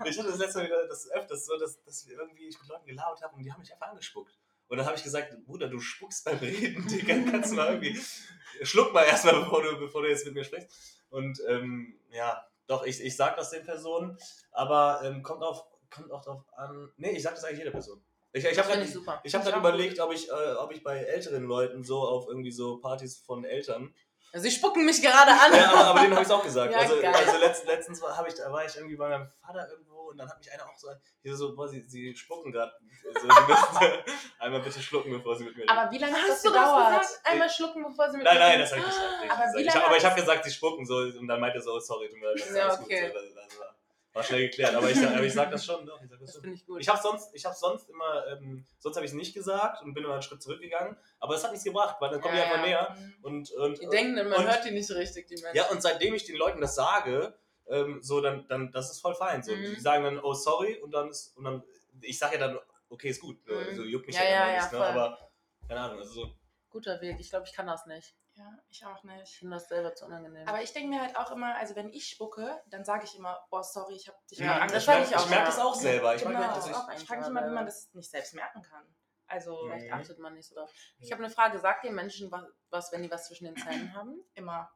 Ich hatte das letzte Mal wieder das öfters so, dass, dass wir irgendwie ich mit Leuten gelabert haben und die haben mich einfach angespuckt. Und dann habe ich gesagt, Bruder, du spuckst beim Reden, [LAUGHS] Digga, kannst du mal irgendwie. [LAUGHS] Schluck mal erstmal, bevor du, bevor du jetzt mit mir sprichst. Und ähm, ja, doch, ich, ich sag das den Personen, aber ähm, kommt, auf, kommt auch drauf an. Nee, ich sag das eigentlich jeder Person. Ich, ich habe finde ich ich Finde dann überlegt, ob ich, äh, ob ich bei älteren Leuten so auf irgendwie so Partys von Eltern. gut. Sie spucken mich gerade an. Ja, aber, aber denen habe ich auch gesagt. [LAUGHS] Ja, also also letzt, letztens war, hab ich, da war ich irgendwie bei meinem Vater irgendwo und dann hat mich einer auch so, hier so, boah, sie, sie spucken gerade. Also, [LAUGHS] einmal bitte schlucken, bevor sie mit mir reden. Aber wie lange hat das Hast du das gedauert? gesagt? Einmal schlucken, bevor sie mit Nein, mir nein, reden? das habe ich nicht gesagt. Aber Ich wie ich hab, aber ich habe das- gesagt, sie spucken so und dann meinte er so, sorry, tut mir leid. das ist Ja, alles gut, okay. So, das, das war, war schnell geklärt. Aber ich, sag- aber ich sag das schon, doch, ich sag das Das schon. finde ich gut. Ich habe sonst, ich habe sonst immer, ähm, sonst habe ich es nicht gesagt und bin immer einen Schritt zurückgegangen. Aber es hat nichts gebracht, weil dann kommen Ja, die einfach ja. näher und und die denken, dann, man und, hört die nicht richtig, die Menschen. ja und seitdem ich den Leuten das sage, ähm, so dann dann das ist voll fein. So, Mhm. die sagen dann oh sorry und dann ist und dann ich sage ja dann okay ist gut, Mhm. also juckt mich Ja, ja, ja, dann ja, nicht, ne? aber keine Ahnung, also so Guter Weg. Ich glaube, ich kann das nicht. Ja, ich auch Ich nicht. finde das selber zu unangenehm. Aber ich denke mir halt auch immer, also wenn ich spucke, dann sage ich immer, boah, sorry, ich habe dich Ja, mal das ich auch ich merke das auch selber. Ich genau. mag, das ich, auch ich frage mich immer, wie man das nicht selbst merken kann. Also Mhm. Vielleicht achtet man nicht so drauf. Ich habe eine Frage. Sagt ihr Menschen was, was, wenn die was zwischen den Zähnen haben? immer.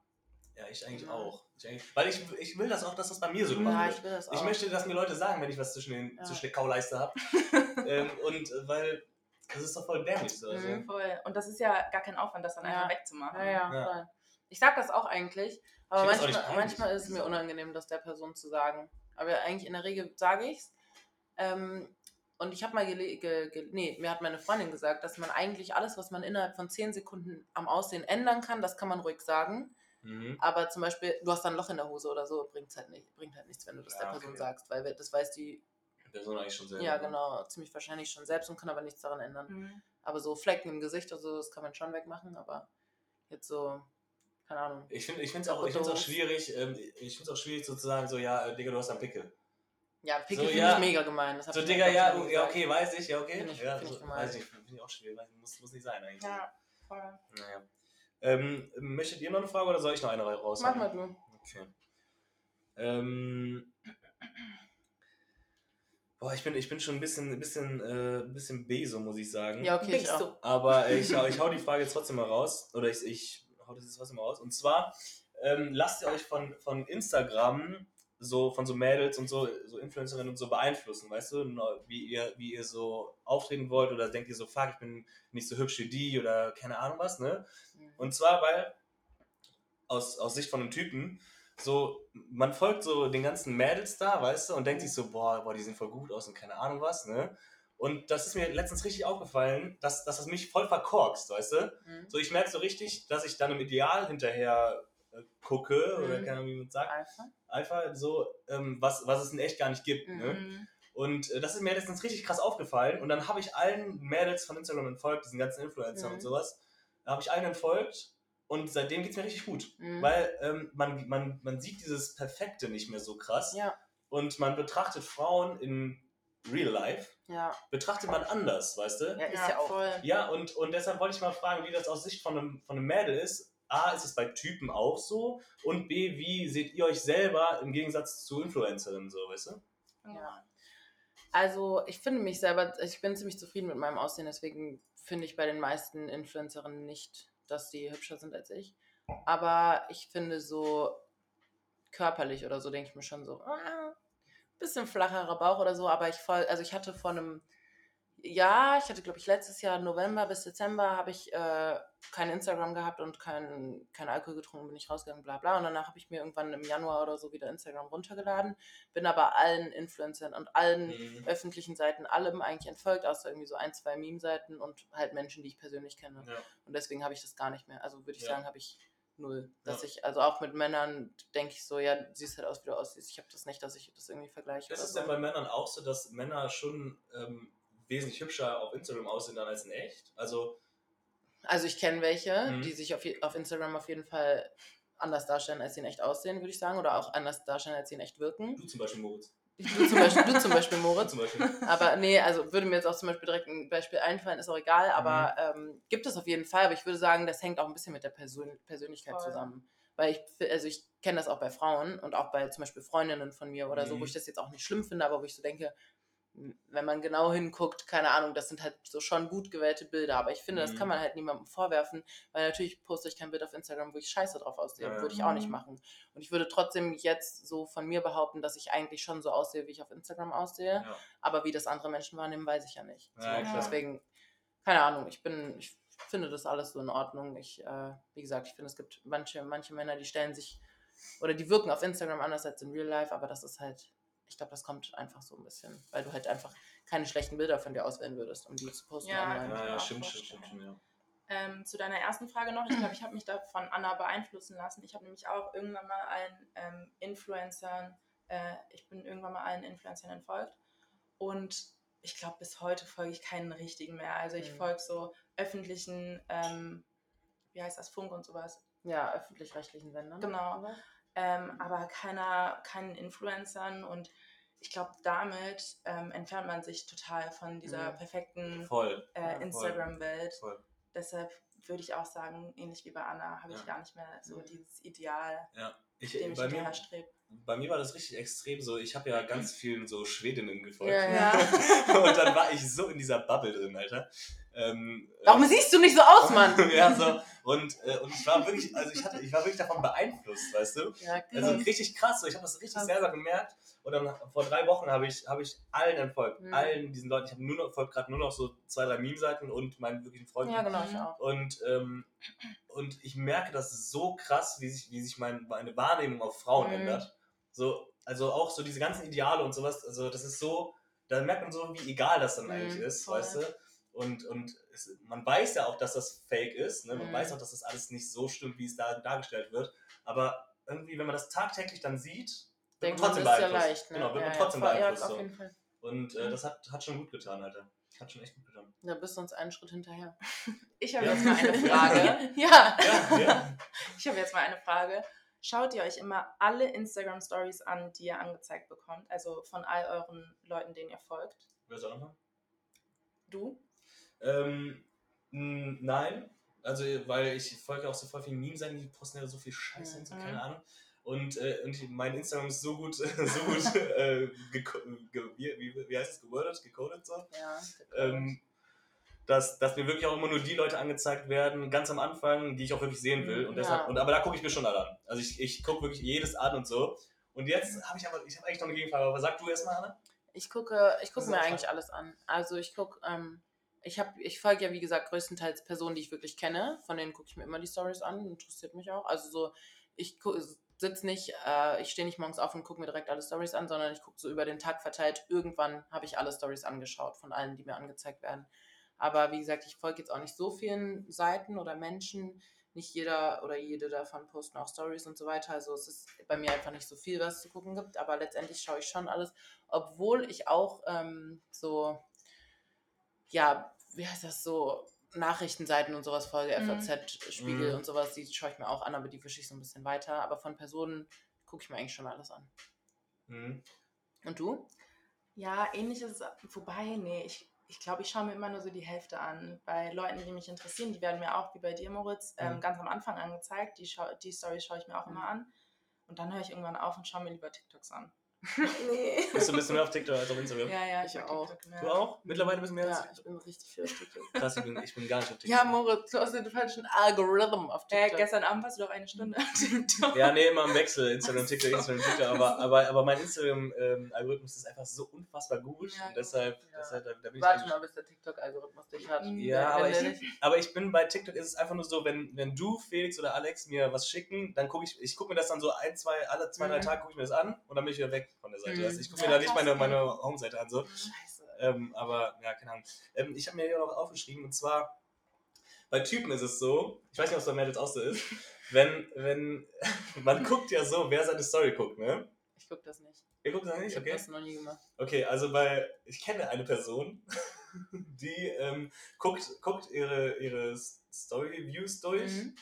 Ja, ich eigentlich Ja. auch. Ich eigentlich, weil ich, ich will das auch, dass das bei mir so gemacht Ja, wird. ich will das auch. Ich möchte, dass mir Leute sagen, wenn ich was zwischen, den, Ja. zwischen der Kauleiste habe. [LAUGHS] ähm, und äh, weil das ist doch voll dämlich. So. Also. Mhm. Voll. Und das ist ja gar kein Aufwand, das dann Ja. einfach wegzumachen. Ja, ja, Ja. voll. Ich sag das auch eigentlich, aber auch manchmal, manchmal ist es mir unangenehm, das der Person zu sagen. Aber eigentlich in der Regel sage ich's. Ähm, und ich habe mal gele ge ge nee, mir hat meine Freundin gesagt, dass man eigentlich alles, was man innerhalb von 10 Sekunden am Aussehen ändern kann, das kann man ruhig sagen. Mhm. Aber zum Beispiel, du hast da ein Loch in der Hose oder so, bringt halt, nicht, bringt halt nichts, wenn du das Ja, der Person okay. sagst, weil das weiß die, Person eigentlich schon selber. ja genau, ziemlich wahrscheinlich schon selbst und kann aber nichts daran ändern. Mhm. Aber so Flecken im Gesicht oder so, das kann man schon wegmachen, aber jetzt so, keine Ahnung. Ich finde es auch, ich find's auch schwierig, ähm, ich finde auch schwierig sozusagen so, ja, äh, Digga, du hast einen Pickel. Ja, Pickel So, finde ja. ich mega gemein. So, ich Digga, ich, ja, mal ja, gesagt. okay, weiß ich, ja, okay. Find ich- ja, find ich so, gemein. weiß ich, finde ich auch schwierig, muss, muss nicht sein eigentlich. Ja, voll. Naja. Ähm, möchtet ihr noch eine Frage oder soll ich noch eine raus? Mach mal du. Okay. Ähm, Boah, ich bin, ich bin schon ein bisschen, ein bisschen, äh, ein bisschen B, so muss ich sagen. Ja, okay, ich auch. Aber [LAUGHS] ich, hau- ich hau die Frage jetzt trotzdem mal raus. Oder ich, ich hau das jetzt trotzdem mal raus. Und zwar, ähm, lasst ihr euch von, von Instagram, so von so Mädels und so, so Influencerinnen und so beeinflussen, weißt du? Wie ihr, wie ihr so auftreten wollt oder denkt ihr so, fuck, ich bin nicht so hübsch wie die oder keine Ahnung was, ne? Und zwar, weil aus, aus Sicht von einem Typen, so, man folgt so den ganzen Mädels da, weißt du, und denkt sich so, boah, boah, die sehen voll gut aus und keine Ahnung was, ne? Und das ist mir letztens richtig aufgefallen, dass, dass das mich voll verkorkst, weißt du? Mhm. So, ich merke so richtig, dass ich dann im Ideal hinterher gucke, oder Mhm. keine Ahnung, wie man sagt, Alpha? einfach so, ähm, was, was es in echt gar nicht gibt, ne? Mhm. Und äh, das ist mir letztens richtig krass aufgefallen. Und dann habe ich allen Mädels von Instagram entfolgt, diesen ganzen Influencern Mhm. und sowas. Da habe ich allen entfolgt und seitdem geht es mir richtig gut. Mhm. Weil ähm, man, man, man sieht dieses Perfekte nicht mehr so krass. Ja, Und man betrachtet Frauen in Real Life, ja, betrachtet man anders, weißt du? ja, ist Ja, ja auch. voll. Ja, und, und deshalb wollte ich mal fragen, wie das aus Sicht von einem, von einem Mädel ist. A, ist es bei Typen auch so? Und B, wie seht ihr euch selber im Gegensatz zu Influencerinnen so, weißt du? Ja. Also ich finde mich selber, ich bin ziemlich zufrieden mit meinem Aussehen, deswegen finde ich bei den meisten Influencerinnen nicht, dass die hübscher sind als ich. Aber ich finde so körperlich oder so, denke ich mir schon so, ah, bisschen flacherer Bauch oder so, aber ich voll, also ich hatte vor einem Jahr, ich hatte glaube ich letztes Jahr November bis Dezember habe ich äh, kein Instagram gehabt und kein, kein Alkohol getrunken, bin ich rausgegangen, bla bla. Und danach habe ich mir irgendwann im Januar oder so wieder Instagram runtergeladen, bin aber allen Influencern und allen Mhm. öffentlichen Seiten allem eigentlich entfolgt, außer irgendwie so ein, zwei Meme-Seiten und halt Menschen, die ich persönlich kenne. Ja. Und deswegen habe ich das gar nicht mehr. Also würde ich Ja. sagen, habe ich null. Dass Ja. ich, also auch mit Männern denke ich so, ja, siehst halt aus, wie du aussiehst. Ich habe das nicht, dass ich das irgendwie vergleiche. Ist oder es so. denn bei Männern auch so, dass Männer schon ähm, wesentlich hübscher auf Instagram aussehen dann als in echt? Also, Also ich kenne welche, Mhm. die sich auf, auf Instagram auf jeden Fall anders darstellen, als sie in echt aussehen, würde ich sagen. Oder auch anders darstellen, als sie in echt wirken. du zum Beispiel, Moritz. Du zum Beispiel, du zum Beispiel [LAUGHS] Moritz. zum Beispiel. Aber nee, also würde mir jetzt auch zum Beispiel direkt ein Beispiel einfallen, ist auch egal, aber Mhm. ähm, gibt es auf jeden Fall. Aber ich würde sagen, das hängt auch ein bisschen mit der Persön Persönlichkeit Voll. zusammen. Weil ich, also ich kenne das auch bei Frauen und auch bei zum Beispiel Freundinnen von mir oder so, Mhm. wo ich das jetzt auch nicht schlimm finde, aber wo ich so denke, wenn man genau hinguckt, keine Ahnung, das sind halt so schon gut gewählte Bilder. Aber ich finde, das Mhm. kann man halt niemandem vorwerfen, weil natürlich poste ich kein Bild auf Instagram, wo ich scheiße drauf aussehe. Ja. Würde ich auch nicht Mhm. machen. Und ich würde trotzdem jetzt so von mir behaupten, dass ich eigentlich schon so aussehe, wie ich auf Instagram aussehe. Ja. Aber wie das andere Menschen wahrnehmen, weiß ich ja nicht. So, Ja, klar. Deswegen, keine Ahnung, ich bin, ich finde das alles so in Ordnung. Ich, äh, wie gesagt, ich finde, es gibt manche, manche Männer, die stellen sich oder die wirken auf Instagram anders als in Real Life, aber das ist halt, ich glaube, das kommt einfach so ein bisschen, weil du halt einfach keine schlechten Bilder von dir auswählen würdest, um die zu posten Ja, online. Ja, ja, stimmt, stimmt, stimmt, stimmt, ja. Ähm, zu deiner ersten Frage noch. Ich glaube, ich habe mich da von Anna beeinflussen lassen. Ich habe nämlich auch irgendwann mal allen ähm, Influencern, äh, ich bin irgendwann mal allen Influencern entfolgt. Und ich glaube, bis heute folge ich keinen richtigen mehr. Also ich Mhm. folge so öffentlichen, ähm, wie heißt das, Funk und sowas. Ja, öffentlich-rechtlichen Sendern. Genau. Ähm, aber keiner, keinen Influencern und ich glaube, damit ähm, entfernt man sich total von dieser Mhm. perfekten äh. Instagram-Welt. Deshalb würde ich auch sagen, ähnlich wie bei Anna, habe ich gar nicht mehr so Mhm. dieses Ideal, Ja. Ich, dem ich hinterher strebe. bei mir war das richtig extrem so. Ich habe ja ganz vielen so Schwedinnen gefolgt. Ja, Ja. [LAUGHS] Und dann war ich so in dieser Bubble drin, Alter. Ähm, Warum siehst du nicht so aus, Mann? [LAUGHS] ja, so. Und, äh, und ich war wirklich, also ich hatte, ich war wirklich davon beeinflusst, weißt du? Ja, Also krass. richtig krass, so. ich habe das richtig Krass. selber gemerkt. Und dann vor drei Wochen habe ich, habe ich allen entfolgt. Mhm. Allen diesen Leuten. Ich habe nur noch, gerade nur noch so zwei, drei Meme-Seiten und meinen wirklichen Freunden. ja genau, ich auch. Und, ähm, und ich merke das so krass, wie sich, wie sich mein, meine Wahrnehmung auf Frauen Mhm. ändert. So, also auch so diese ganzen Ideale und sowas, also das ist so, da merkt man so, wie egal das dann Mhm, eigentlich ist, voll. weißt du? Und, und es, man weiß ja auch, dass das fake ist, ne? man Mhm. weiß auch, dass das alles nicht so stimmt, wie es da dargestellt wird, aber irgendwie, wenn man das tagtäglich dann sieht, wird Denkt man trotzdem ja beeinflusst. leicht, ne? Genau, wird ja, man trotzdem ja, beeinflusst. Ja, auf jeden Fall. Und äh, Mhm. das hat, hat schon gut getan, Alter. Hat schon echt gut getan. Da bist du uns einen Schritt hinterher. [LAUGHS] Ich habe Ja. jetzt mal eine [LAUGHS] Frage. [LAUGHS] ja. Ja, ja. Ich habe jetzt mal eine Frage. Schaut ihr euch immer alle Instagram-Stories an, die ihr angezeigt bekommt? Also von all euren Leuten, denen ihr folgt? Wer soll nochmal? Du? Ähm, nein. Also, weil ich folge auch so voll vielen Meme-Seiten, die posten ja so viel Scheiße und so, Mhm. keine Ahnung. und, äh, und mein Instagram ist so gut, [LAUGHS] so gut äh, wie, wie, heißt es, gewordet, gecodet so, Ja. ähm, dass, dass mir wirklich auch immer nur die Leute angezeigt werden, ganz am Anfang, die ich auch wirklich sehen will. Und Ja. deshalb, und, aber da gucke ich mir schon alle an. Also ich, ich gucke wirklich jedes an und so. Und jetzt habe ich aber, ich habe eigentlich noch eine Gegenfrage, aber sag du erstmal, Anna. Ich gucke, ich gucke mir eigentlich alles an. Also ich gucke, ähm, ich habe, ich folge ja wie gesagt größtenteils Personen, die ich wirklich kenne. Von denen gucke ich mir immer die Stories an, interessiert mich auch. Also so, ich sitze nicht, äh, ich stehe nicht morgens auf und gucke mir direkt alle Stories an, sondern ich gucke so über den Tag verteilt. Irgendwann habe ich alle Stories angeschaut von allen, die mir angezeigt werden. Aber wie gesagt, ich folge jetzt auch nicht so vielen Seiten oder Menschen. Nicht jeder oder jede davon posten auch Stories und so weiter. Also es ist bei mir einfach nicht so viel, was zu gucken gibt. Aber letztendlich schaue ich schon alles obwohl ich auch ähm, so, ja, wie heißt das so, Nachrichtenseiten und sowas folge, Mhm. FAZ, Spiegel Mhm. und sowas, die schaue ich mir auch an, aber die wische ich so ein bisschen weiter. Aber von Personen gucke ich mir eigentlich schon alles an. Mhm. Und du? Ja, ähnlich ist es. Wobei, nee, ich, ich glaube, ich schaue mir immer nur so die Hälfte an. Bei Leuten, die mich interessieren, die werden mir auch, wie bei dir, Moritz, ähm, Mhm. ganz am Anfang angezeigt. Die, schau, die Story schaue ich mir auch immer Mhm. an. Und dann höre ich irgendwann auf und schaue mir lieber TikToks an. Nee. Bist du ein bisschen mehr auf TikTok als auf Instagram? Ja, ja, Ich mag auch. TikTok. Du auch? Mittlerweile bist du mehr Ja, als ich bin richtig viel auf TikTok. [LAUGHS] Krass, ich bin, ich bin gar nicht auf TikTok. Ja, Moritz, du hast den falschen Algorithm auf Äh, TikTok. gestern Abend warst du doch eine Stunde auf TikTok. Ja, nee, immer im Wechsel. Instagram, TikTok, Instagram, TikTok. Aber, aber, aber mein Instagram-Algorithmus ist einfach so unfassbar gut. Ja, und deshalb, Ja. deshalb da, da bin ich Warte eigentlich- mal, bis der TikTok-Algorithmus dich hat. Ja, Ja, aber ich, nicht- aber ich bin bei TikTok ist es einfach nur so, wenn, wenn du, Felix oder Alex mir was schicken, dann gucke ich, ich gucke mir das dann so ein, zwei, alle zwei, drei Mhm. Tage gucke ich mir das an und dann bin ich wieder weg von der Seite. Also ich gucke mir da nicht meine, meine Home-Seite an. So. Scheiße. Ähm, aber ja, keine Ahnung. Ähm, ich habe mir hier noch aufgeschrieben und zwar bei Typen ist es so, ich weiß nicht, ob es bei Mädels auch so ist, [LAUGHS] wenn, wenn, [LAUGHS] man guckt ja so, wer seine Story guckt, ne? Ich gucke das nicht. Ihr guckt das Ich nicht? habe Okay. das noch nie gemacht. Okay, also bei, ich kenne eine Person, [LAUGHS] die ähm, guckt, guckt ihre, ihre Story-Views durch. Mhm.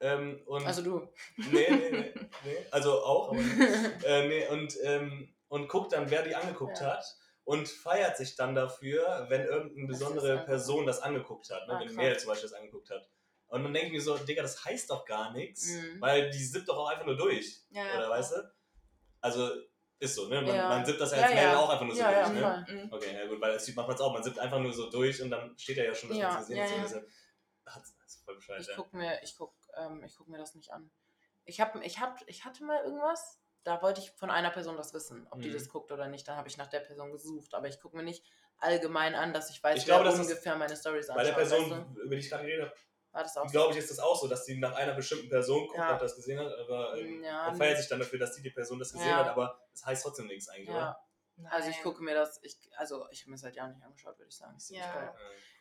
Ähm, Also du. nee, nee, nee, nee, also auch, aber [LAUGHS] äh, nee, und, ähm, und guckt dann, wer die angeguckt Ja. hat und feiert sich dann dafür, wenn irgendeine Das besondere einfach- Person das angeguckt hat, ne? Ah, wenn krass. Mädel zum Beispiel das angeguckt hat. Und dann denke ich mir so, Digga, das heißt doch gar nichts, Mhm. weil die sippt doch auch einfach nur durch, Ja, ja, oder voll. weißt du? Also, ist so, ne? Man, Ja. man sippt das ja Ja, als Mädel ja. auch einfach nur so Ja, ja, durch, ne? Mhm. Okay, ja gut, weil als Typ macht man es auch. Man sippt einfach nur so durch und dann steht er ja schon, dass Ja, man es gesehen ja, hat. ja. Ach, Das ist voll bescheuert, Ich ja. gucke mir, ich guck, ähm, ich guck mir das nicht an. Ich hab, ich hab, ich hatte mal irgendwas, da wollte ich von einer Person das wissen, ob die Mhm. das guckt oder nicht. Dann habe ich nach der Person gesucht, aber ich gucke mir nicht allgemein an, dass ich weiß, Ich glaube, wer das ist ungefähr meine Stories Bei der anschaut. Person, weißt über die ich gerade du? War das auch so? glaube ich, ist das auch so, dass die nach einer bestimmten Person guckt Ja. und das gesehen hat, aber ähm, Ja, und feiert sich dann dafür, dass die, die Person das gesehen Ja. hat, aber das heißt trotzdem nichts eigentlich, oder? Ja, also ich Nein. gucke mir das, ich, also ich habe mir seit Jahren nicht angeschaut, würde ich sagen. Ziemlich Ja.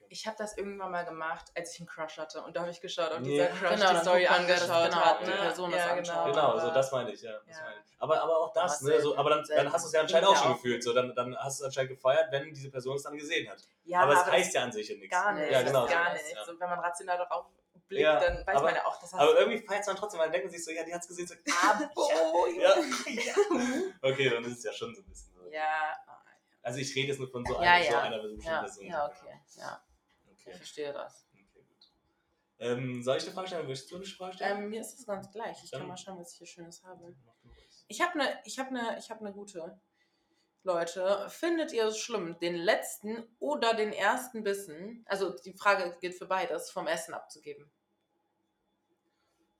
Ich habe das irgendwann mal gemacht, als ich einen Crush hatte. Und da habe ich geschaut, ob Ja. dieser Crush Genau, die dann Story wer das- angeschaut genau, hat. ob Ne? die Person das ja, anschaut. Genau, aber- so das meine ich, ja. Das Ja. meine ich. Aber, aber auch das, Was ne, so, aber dann, dann hast du es ja anscheinend auch schon auch. gefühlt, so, dann, dann hast du es anscheinend gefeiert, wenn diese Person es dann gesehen hat. Ja, aber es das heißt ja an sich ja nichts. gar nicht. Ja, das genau. gar so. nicht. Ja. So, wenn man rational darauf blickt, Ja, dann weiß aber- man ja auch, dass das Aber irgendwie feiert es man trotzdem, weil dann denken sich so, ja, die hat es gesehen, so, Abo. [LAUGHS] ja, ja. [LAUGHS] Okay, dann ist es ja schon so ein bisschen so. Ja, Also ich rede jetzt nur von so Ja, einer, so ja. einer bestimmten Ja, Person. ja, okay. Ja, ich Okay, verstehe das. okay gut. Ähm, soll ich eine Frage stellen? Willst du eine Frage stellen? Ähm, mir ist das ganz gleich. Ich Dann- kann mal schauen, was ich hier Schönes habe. Ich habe eine ich hab ne, ich gute. Leute, findet ihr es schlimm, den letzten oder den ersten Bissen, also die Frage gilt für beides, vom Essen abzugeben?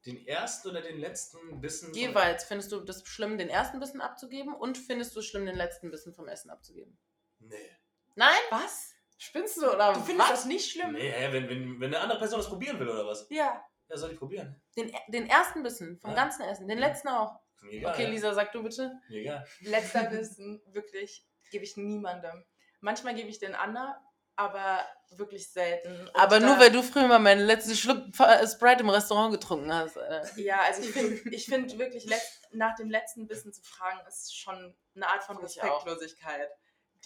Den ersten oder den letzten Bissen? Jeweils findest du das schlimm, den ersten Bissen abzugeben und findest du es schlimm, den letzten Bissen vom Essen abzugeben? Nee. Nein? was? Spinnst du oder Du findest was? das nicht schlimm? Nee, hä, wenn, wenn, wenn eine andere Person das probieren will oder was? Ja. Ja, soll ich probieren. Den, den ersten Bissen vom Ja. ganzen Essen, den letzten auch. Mir egal. Okay, ja. Lisa, sag du bitte. Mir egal. Letzter [LAUGHS] Bissen, wirklich, gebe ich niemandem. Manchmal gebe ich den Anna, aber wirklich selten. Und Aber da- nur weil du früher mal meinen letzten Schluck äh, Sprite im Restaurant getrunken hast. Äh. Ja, also ich [LAUGHS] finde ich find wirklich, letzt, nach dem letzten Bissen zu fragen, ist schon eine Art von ich auch. Respektlosigkeit,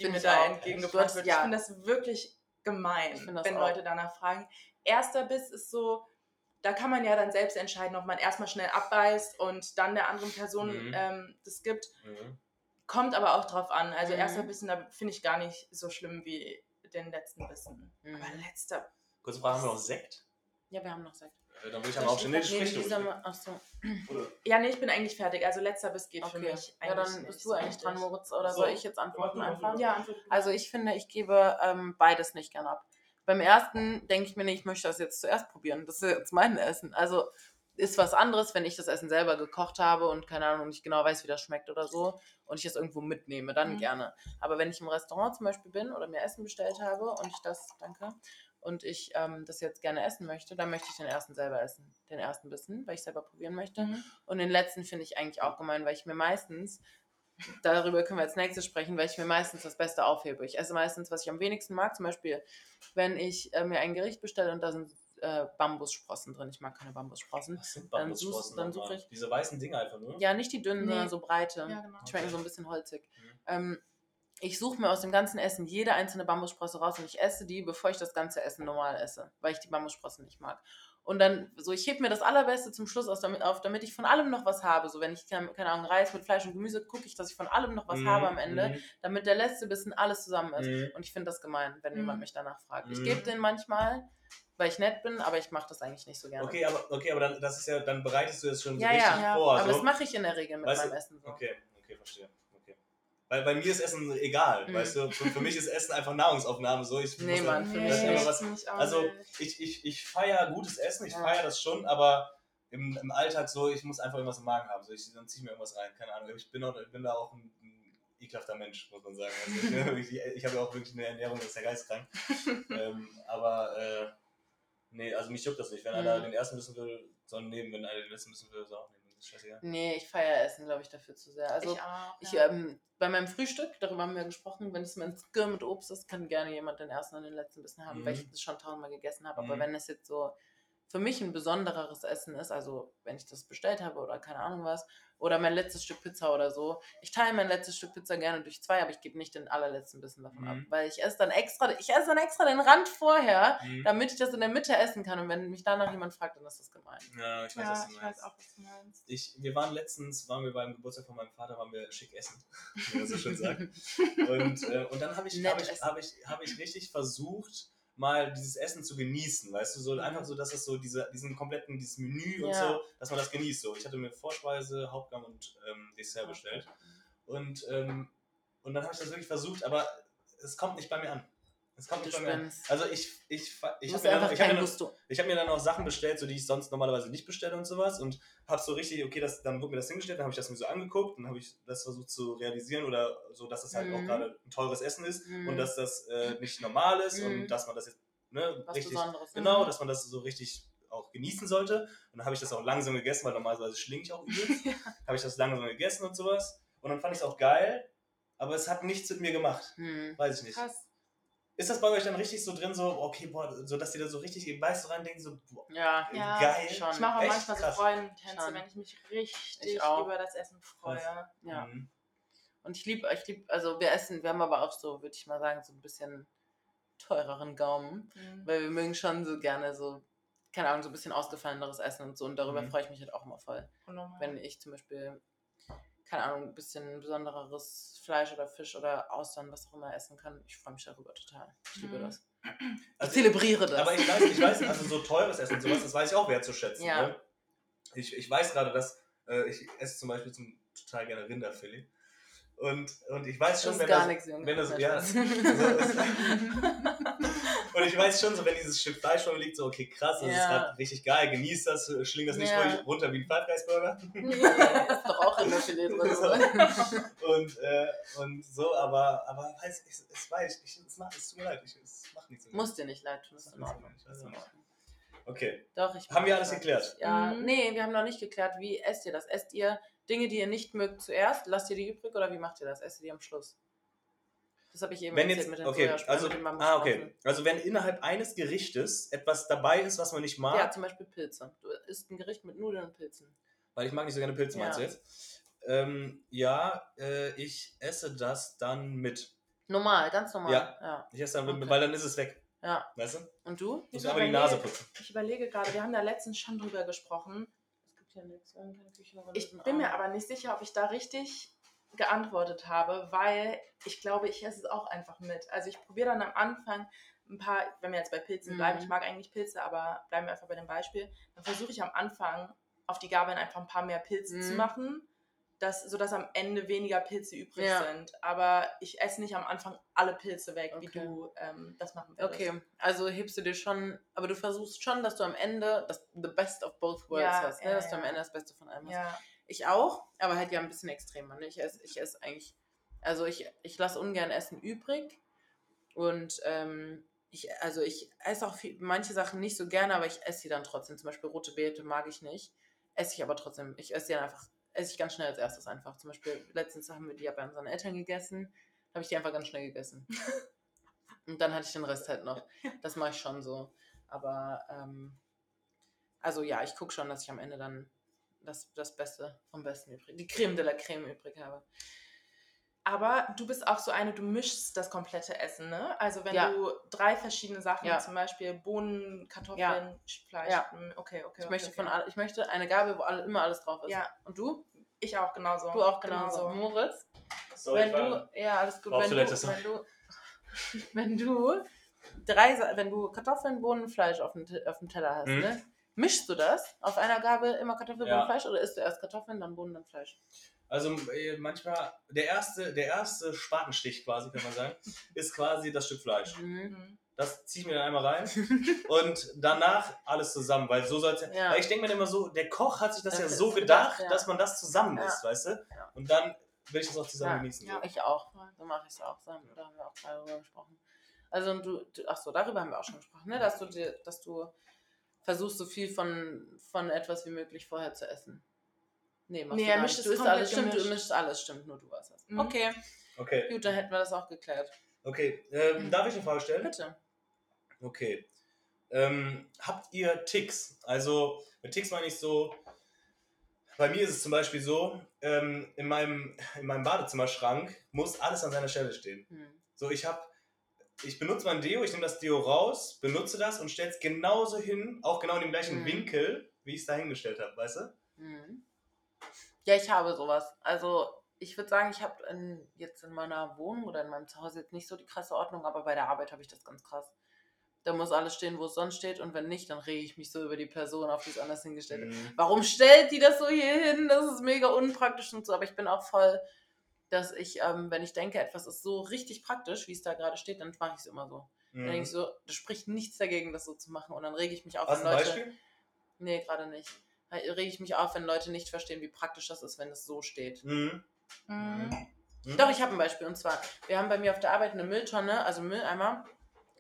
die mir ich da entgegengebracht wird. ja. Ich finde das wirklich gemein, wenn auch. Leute danach fragen. Erster Biss ist so, da kann man ja dann selbst entscheiden, ob man erstmal schnell abbeißt und dann der anderen Person Mhm. ähm, das gibt. Mhm. Kommt aber auch drauf an. Also Mhm. erster Bissen, da finde ich gar nicht so schlimm wie den letzten Bissen. Mhm. Aber letzter, Kurze Frage, haben wir noch Sekt? Ja, wir haben noch Sekt. Äh, Dann würde ich aber auch schon. Nee, du. dieser, achso. Oder? Ja, nee, ich bin eigentlich fertig. Also letzter Biss geht für Okay. mich Ja, dann bist du so eigentlich dran, Moritz. Oder So. soll ich jetzt antworten einfach? Ja. Also ich finde, ich gebe ähm, beides nicht gern ab. Beim ersten denke ich mir, nee, ich möchte das jetzt zuerst probieren. Das ist jetzt mein Essen. Also ist was anderes, wenn ich das Essen selber gekocht habe und keine Ahnung, nicht genau weiß, wie das schmeckt oder so und ich es irgendwo mitnehme, dann Mhm. gerne. Aber wenn ich im Restaurant zum Beispiel bin oder mir Essen bestellt habe und ich das, danke, und ich ähm, das jetzt gerne essen möchte, dann möchte ich den ersten selber essen. Den ersten Bissen, weil ich selber probieren möchte. Mhm. Und den letzten finde ich eigentlich auch gemein, weil ich mir meistens, darüber können wir als nächstes sprechen, weil ich mir meistens das Beste aufhebe. Ich esse meistens, was ich am wenigsten mag. Zum Beispiel, wenn ich äh, mir ein Gericht bestelle und da sind äh, Bambussprossen drin. Ich mag keine Bambussprossen. Was sind Bambussprossen dann suche ich- Diese weißen Dinger einfach nur? Ja, nicht die dünnen, Nee. sondern so breite. Ja, genau. Die schmecken Okay. so ein bisschen holzig. Mhm. Ähm, ich suche mir aus dem ganzen Essen jede einzelne Bambussprosse raus und ich esse die, bevor ich das ganze Essen normal esse, weil ich die Bambussprossen nicht mag. Und dann, so, ich hebe mir das Allerbeste zum Schluss aus, damit, auf, damit ich von allem noch was habe. So, wenn ich, keine Ahnung, Reis mit Fleisch und Gemüse, gucke ich, dass ich von allem noch was Mhm, habe am Ende, mhm, damit der letzte Bissen alles zusammen ist. mhm. Und ich finde das gemein, wenn Mhm. jemand mich danach fragt. Ich Mhm. gebe den manchmal, weil ich nett bin, aber ich mache das eigentlich nicht so gerne. Okay, aber, okay, aber dann, das ist ja, dann bereitest du das schon so Ja, richtig ja, ja, vor. aber so. das mache ich in der Regel mit Weißt meinem du- Essen so. Okay, okay, verstehe. Weil bei mir ist Essen egal, Mhm. weißt du? Für, für mich ist Essen einfach Nahrungsaufnahme. So. Ich Nee, muss Mann, für mich nicht. was, also ich, ich, ich feiere gutes Essen, ich Ja. feiere das schon, aber im, im Alltag so, ich muss einfach irgendwas im Magen haben. So, ich, dann ziehe ich mir irgendwas rein, keine Ahnung. Ich bin, auch, ich bin da auch ein, ein ekelhafter Mensch, muss man sagen. Also ich, [LAUGHS] ich habe ja auch wirklich eine Ernährung, das ist ja geistkrank. [LAUGHS] ähm, aber äh, nee, also mich juckt das nicht. Wenn Mhm. einer den ersten wissen will, soll er nehmen. Wenn einer den letzten wissen will, soll er auch nehmen. Scheißegal. Nee, ich feiere Essen, glaube ich, dafür zu sehr. Also ich auch. Ich, ja. ähm, bei meinem Frühstück, darüber haben wir gesprochen, wenn es mein Skir mit Obst ist, kann gerne jemand den ersten und den letzten Bissen haben, Mhm. weil ich das schon tausendmal gegessen habe. Aber Mhm. wenn es jetzt so für mich ein besondereres Essen ist, also wenn ich das bestellt habe oder keine Ahnung was, oder mein letztes Stück Pizza oder so, ich teile mein letztes Stück Pizza gerne durch zwei, aber ich gebe nicht den allerletzten Bissen davon ab, Mhm. weil ich esse dann extra, ich esse dann extra den Rand vorher, Mhm. damit ich das in der Mitte essen kann. Und wenn mich danach jemand fragt, dann ist das gemein. Ja, ich weiß, ja, was du ich meinst. weiß auch, was du meinst. Ich, wir waren letztens, waren wir beim Geburtstag von meinem Vater, waren wir schick essen, [LAUGHS] wie man so schön sagt. [LAUGHS] Und, äh, und dann habe ich, hab ich, hab ich, hab ich richtig versucht, mal dieses Essen zu genießen, weißt du, so Mhm. einfach so, dass es so diese, diesen kompletten, dieses Menü und Ja. so, dass man das genießt. So, ich hatte mir Vorspeise, Hauptgang und ähm, Dessert bestellt. Und, ähm, und dann habe ich das wirklich versucht, aber es kommt nicht bei mir an. Es kommt nicht bei mir. Also ich, ich, ich, habe mir, dann- ich hab mir, dann- Gusto. ich hab mir dann auch Sachen bestellt, so die ich sonst normalerweise nicht bestelle und sowas und habe so richtig, okay, das, dann wurde mir das hingestellt, dann habe ich das mir so angeguckt und habe ich das versucht zu realisieren oder so, dass das halt auch Mhm. gerade ein teures Essen ist Mhm. und dass das äh, nicht normal ist Mhm. und dass man das jetzt ne, Was richtig, Besonderes. genau, Mhm. dass man das so richtig auch genießen sollte. Und dann habe ich das auch langsam gegessen, weil normalerweise schlinge ich auch übel. [LAUGHS] habe ich das langsam gegessen und sowas. Und dann fand ich es auch geil, aber es hat nichts mit mir gemacht. Hm. Weiß ich nicht. Krass. Ist das bei euch dann richtig so drin, so, okay, boah, so dass ihr da so richtig im Beiß rein denkt, so, boah, Ja, Ja, geil. schon. Ich mache auch manchmal krass. so Freudentänze, Schon. wenn ich mich richtig Ich über das Essen freue. ja. Mhm. Und ich liebe, ich lieb, also wir essen, wir haben aber auch so, würde ich mal sagen, so ein bisschen teureren Gaumen, Mhm. weil wir mögen schon so gerne so, keine Ahnung, so ein bisschen ausgefalleneres Essen und so und darüber Mhm. freue ich mich halt auch immer voll. Unnormal. Wenn ich zum Beispiel, keine Ahnung, ein bisschen besondereres Fleisch oder Fisch oder Austern, was auch immer essen kann, ich freue mich darüber total. Ich liebe Mhm. das. Ich Also, zelebriere das. aber ich weiß, ich weiß, also so teures Essen und sowas, das weiß ich auch wertzuschätzen. Ja. Ne? Ich, ich weiß gerade, dass äh, ich esse zum Beispiel zum, total gerne Rinderfilet. Und, und ich weiß das schon, ist wenn das, nichts, Junge. wenn das- ja, Spaß. [LAUGHS] [LAUGHS] Und ich weiß schon, so wenn dieses Stück Fleisch vor mir liegt, so okay, krass, das ist Ja. gerade richtig geil, genieß das, schling das nicht Ja. ruhig runter wie ein Five Guys Burger. [LAUGHS] ist doch auch Rinderfilet drin. oder? [LAUGHS] und, äh, und so, aber, aber weiß, ich, es weiß, ich, es macht, es tut mir leid, ich, es macht nichts. Muss dir nicht leid tun, ist in weiß Ist in nicht. Ordnung. Okay, Doch, ich Haben wir alles das. geklärt? Ja, Mhm. nee, wir haben noch nicht geklärt. Wie esst ihr das? Esst ihr Dinge, die ihr nicht mögt, zuerst? Lasst ihr die übrig oder wie macht ihr das? Esst ihr die am Schluss? Das habe ich eben wenn erzählt jetzt, mit den okay, Sojasprossen, also, mit den ah, okay, also wenn innerhalb eines Gerichtes etwas dabei ist, was man nicht mag, Ja, zum Beispiel Pilze. Du isst ein Gericht mit Nudeln und Pilzen. weil ich mag nicht so gerne Pilze, Ja. meinst du jetzt? Ähm, ja, äh, ich esse das dann mit. Normal, ganz normal. Ja. ja. Ich esse dann mit, Okay. weil dann ist es weg, Ja. weißt du? Und du? Muss Ich mir aber die überlege- Nase putzen. Ich überlege gerade, wir haben da letztens schon drüber gesprochen. Es gibt ja nichts. Ich bin mir aber nicht sicher, ob ich da richtig geantwortet habe, weil ich glaube, ich esse es auch einfach mit. Also ich probiere dann am Anfang ein paar, wenn wir jetzt bei Pilzen bleiben, Mhm. ich mag eigentlich Pilze, aber bleiben wir einfach bei dem Beispiel, dann versuche ich am Anfang auf die Gabeln einfach ein paar mehr Pilze zu Mhm. machen, dass, sodass am Ende weniger Pilze übrig Ja. sind. Aber ich esse nicht am Anfang alle Pilze weg, wie Okay. du ähm, das machen würdest. Okay, also hebst du dir schon, aber du versuchst schon, dass du am Ende das the best of both worlds Ja, hast, ne? ja, dass du am. Ende das Beste von allem hast. Ich auch, aber halt ja ein bisschen extremer. Ne? Ich esse ich ess eigentlich, also ich, ich lasse ungern Essen übrig und ähm, ich, also ich esse auch viel, manche Sachen nicht so gerne, aber ich esse sie dann trotzdem. Zum Beispiel rote Beete mag ich nicht, esse ich aber trotzdem. Ich esse sie dann einfach, esse ich ganz schnell als erstes einfach. Zum Beispiel letztens haben wir die ja bei unseren Eltern gegessen, habe ich die einfach ganz schnell gegessen. [LAUGHS] und dann hatte ich den Rest halt noch. Das mache ich schon so. Aber ähm, also ja, ich gucke schon, dass ich am Ende dann das, das Beste vom Besten übrig, die Creme de la Creme übrig habe. Aber du bist auch so eine, du mischst das komplette Essen, ne? Also wenn Ja. du drei verschiedene Sachen, Ja. zum Beispiel Bohnen, Kartoffeln, Fleisch, Ja. mm, okay, okay. Ich okay, möchte okay. von all, ich möchte eine Gabel, wo alle, immer alles drauf ist. Ja. Und du? Ich auch genauso. Du auch genauso. Moritz? Sorry, wenn du, ja, alles gut. Wenn du, wenn du, [LAUGHS] wenn du drei, wenn du Kartoffeln, Bohnen, Fleisch auf dem, auf dem Teller hast, Mhm. ne? Mischst du das auf einer Gabel immer Kartoffeln, Ja. Bohnen, Fleisch oder isst du erst Kartoffeln, dann Bohnen, dann Fleisch? Also äh, manchmal, der erste, der erste Spatenstich quasi, kann man sagen, [LAUGHS] ist quasi das Stück Fleisch. Mhm. Das ziehe ich mir dann einmal rein [LAUGHS] und danach alles zusammen, weil so soll es ja. Ja. Ich denke mir immer so, der Koch hat sich das Das ja so gedacht, gedacht, ja. dass man das zusammen Ja. isst, weißt du? Und dann will ich das auch zusammen genießen. Ja. Ich auch. So mache ich es auch. Da haben da haben wir auch gerade drüber gesprochen. Also und du, du, ach so, darüber haben wir auch schon gesprochen, ne? dass du dir, dass du versuchst, so viel von, von etwas wie möglich vorher zu essen. Nee, machst Nee, du er gar mischt Du isst alles, stimmt, du mischst alles, stimmt, nur du hast es. Mhm. Okay, Okay, gut, dann hätten wir das auch geklärt. okay. Ähm, darf ich eine Frage stellen? Bitte. Okay. Ähm, habt ihr Ticks? Also, mit Ticks meine ich so, bei mir ist es zum Beispiel so, ähm, in, meinem, in meinem Badezimmerschrank muss alles an seiner Stelle stehen. Hm. So, ich habe, ich benutze mein Deo, ich nehme das Deo raus, benutze das und stelle es genauso hin, auch genau in dem gleichen Mhm. Winkel, wie ich es da hingestellt habe, weißt du? Mhm. Ja, ich habe sowas. Also ich würde sagen, ich habe jetzt in meiner Wohnung oder in meinem Zuhause jetzt nicht so die krasse Ordnung, aber bei der Arbeit habe ich das ganz krass. Da muss alles stehen, wo es sonst steht und wenn nicht, dann rege ich mich so über die Person, auf die es anders hingestellt ist. Mhm. Warum stellt die das so hier hin? Das ist mega unpraktisch und so, aber ich bin auch voll, dass ich, ähm, wenn ich denke, etwas ist so richtig praktisch, wie es da gerade steht, dann mache ich es immer so. Dann denke ich Mhm. so, das spricht nichts dagegen, das so zu machen und dann rege ich mich auf, Hast wenn du ein Leute... Beispiel? Nee, gerade nicht. Da rege ich mich auf, wenn Leute nicht verstehen, wie praktisch das ist, wenn es so steht. Mhm. Mhm. Mhm. Doch, ich habe ein Beispiel. Und zwar, wir haben bei mir auf der Arbeit eine Mülltonne, also einen Mülleimer,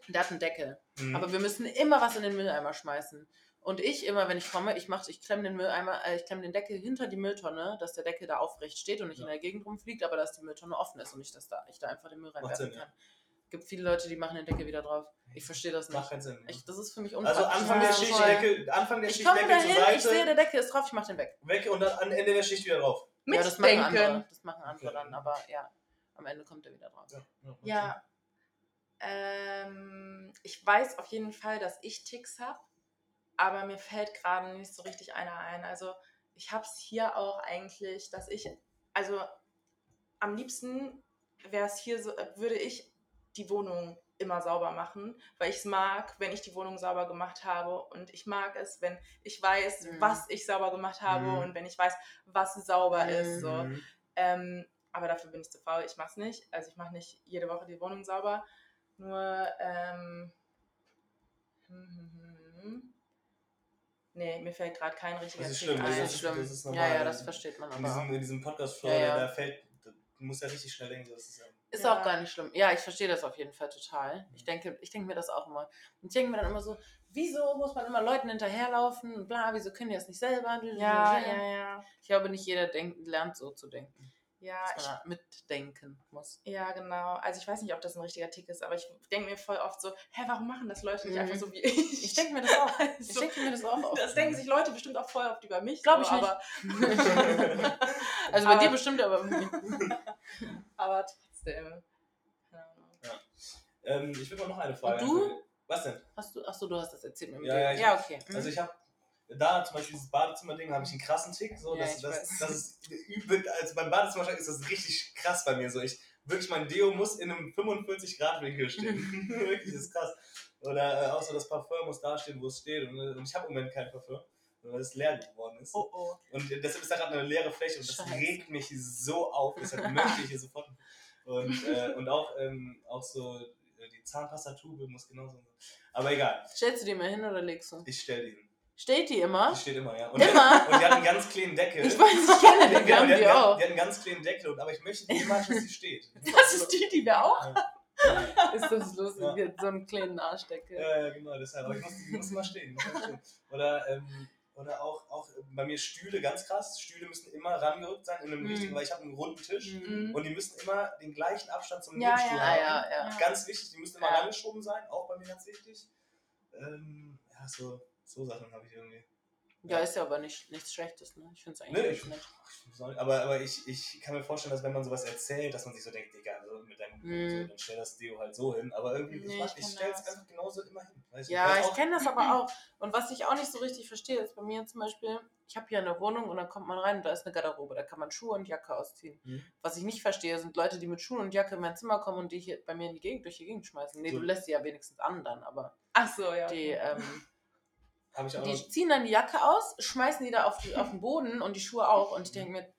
der hat einen Deckel. Mhm. Aber wir müssen immer was in den Mülleimer schmeißen. Und ich, immer wenn ich komme, ich mache, ich klemme den Mülleimer, äh, ich klemme den Deckel hinter die Mülltonne, dass der Deckel da aufrecht steht und nicht Ja. in der Gegend rumfliegt, aber dass die Mülltonne offen ist und nicht, dass da, ich da einfach den Müll Macht reinwerfen Sinn, kann. gibt viele Leute, die machen den Deckel wieder drauf. Ich verstehe das Macht nicht. keinen Sinn. Ich, das ist für mich Also unpraktisch. Anfang der Schichtdeckel, Anfang der Ich komme Schichtdeckel zur dahin, ich sehe, Seite, der Deckel ist drauf, ich mache den weg. weg und dann am Ende der Schicht wieder drauf. Ja, das machen andere. Mitdenken. Das machen andere Okay. dann, aber ja, am Ende kommt er wieder drauf. Ja, Ja. Ähm, ich weiß auf jeden Fall, dass ich Ticks habe, aber mir fällt gerade nicht so richtig einer ein. Also ich habe es hier auch eigentlich, dass ich, also am liebsten wäre es hier so, äh, würde ich die Wohnung immer sauber machen, weil ich es mag, wenn ich die Wohnung sauber gemacht habe und ich mag es, wenn ich weiß, Mhm. was ich sauber gemacht habe Mhm. und wenn ich weiß, was sauber Mhm. ist. So. Mhm. Ähm, aber dafür bin ich zu faul. Ich mache es nicht. Also ich mache nicht jede Woche die Wohnung sauber. Nur, ähm, hm, hm, hm, hm. Nee, mir fällt gerade kein richtiger Das ist schlimm, das ein. Das ist schlimm. das ist ja, normal. ja, das versteht man In aber diesem, auch. in diesem Podcast-Flow, Ja, ja. da fällt, du musst ja richtig schnell denken, das ist ja. Ist Ja. auch gar nicht schlimm. Ja, ich verstehe das auf jeden Fall total. Ich denke, ich denke mir das auch immer. Und ich denke mir dann immer so, wieso muss man immer Leuten hinterherlaufen bla, wieso können die das nicht selber? Ja, ja, ja. Ich glaube, nicht jeder denkt, lernt so zu denken. Ja, Dass man ich, da mitdenken muss. ja, genau. Also ich weiß nicht, ob das ein richtiger Tick ist, aber ich denke mir voll oft so, hä, warum machen das Leute nicht Mhm. einfach so wie ich? Ich denke mir das auch. [LAUGHS] Ich Also, denke mir das auch oft. das denken sich Leute bestimmt auch voll oft über mich. Glaub so, ich nicht. Aber, [LAUGHS] also bei Aber- dir bestimmt, aber [LAUGHS] aber trotzdem. Ja. Ähm, ich will mal noch eine Frage. Und du? Was denn? hast du, achso, du hast das erzählt mit dem Ja, Deo. ja, ich- ja, okay. Mhm. Also ich habe da zum Beispiel dieses Badezimmer-Ding, habe ich einen krassen Tick. So, Ja, das, das, das ist übel, also beim Badezimmer ist das richtig krass bei mir. So, ich, wirklich, mein Deo muss in einem 45-Grad-Winkel stehen. [LAUGHS] wirklich, das ist krass. Oder äh, auch so das Parfum muss da stehen, wo es steht. Und, äh, und ich habe im Moment kein Parfum, weil es leer geworden ist. Oh oh. Und deshalb ist da gerade eine leere Fläche und das Scheiße. regt mich so auf. Deshalb möchte ich hier sofort. Und, äh, [LAUGHS] und auch, ähm, auch so äh, die Zahnpastatube muss genauso. Aber egal, Stellst du die mal hin oder legst du? ich stelle die hin. Steht die immer? Die steht immer, ja. Und, Immer? [LAUGHS] und die hat einen ganz kleinen Deckel. Ich weiß, ich kenne die, wir Genau, haben die, hat, die auch. die hat einen ganz kleinen Deckel, aber ich möchte niemals, dass sie steht. [LAUGHS] Das ist die, die wir auch. Ja, Ist das lustig, Ja. so einen kleinen Arschdeckel. ja, ja, genau, deshalb. Aber ich muss, die muss immer stehen. Muss immer stehen. Oder, ähm, oder auch, auch bei mir Stühle, ganz krass. Stühle müssen immer rangerückt sein, in einem Mhm. richtigen, weil ich habe einen runden Tisch. Mhm. Und die müssen immer den gleichen Abstand zum Ja, Nebenstuhl Ah, haben. ja, ja. Ganz wichtig, die müssen immer Ja. rangeschoben sein, auch bei mir ganz wichtig. Ähm, ja, so, so Sachen habe ich irgendwie. Ja, ist ja aber nicht, nichts Schlechtes, ne? Ich finde es Nee, eigentlich ich, nett. ich soll- aber, aber ich, ich kann mir vorstellen, dass wenn man sowas erzählt, dass man sich so denkt, Digga, also mit deinem Mhm. so, dann stell das Deo halt so hin. Aber irgendwie, Nee, ich, ich ich stelle es einfach genauso immer hin. Weiß Ja, ich auch- kenne das aber [CLEARS THROAT] auch. Und was ich auch nicht so richtig verstehe, ist bei mir zum Beispiel, ich habe hier eine Wohnung und dann kommt man rein und da ist eine Garderobe, da kann man Schuhe und Jacke ausziehen. Mhm. Was ich nicht verstehe, sind Leute, die mit Schuhen und Jacke in mein Zimmer kommen und die hier bei mir in die Gegend, durch die Gegend schmeißen. Nee, So. du lässt sie ja wenigstens an dann, aber Ach so, ja. die, ähm, ich [LAUGHS] die noch, ziehen dann die Jacke aus, schmeißen die da auf, die, auf den Boden und die Schuhe auch und ich denke mir,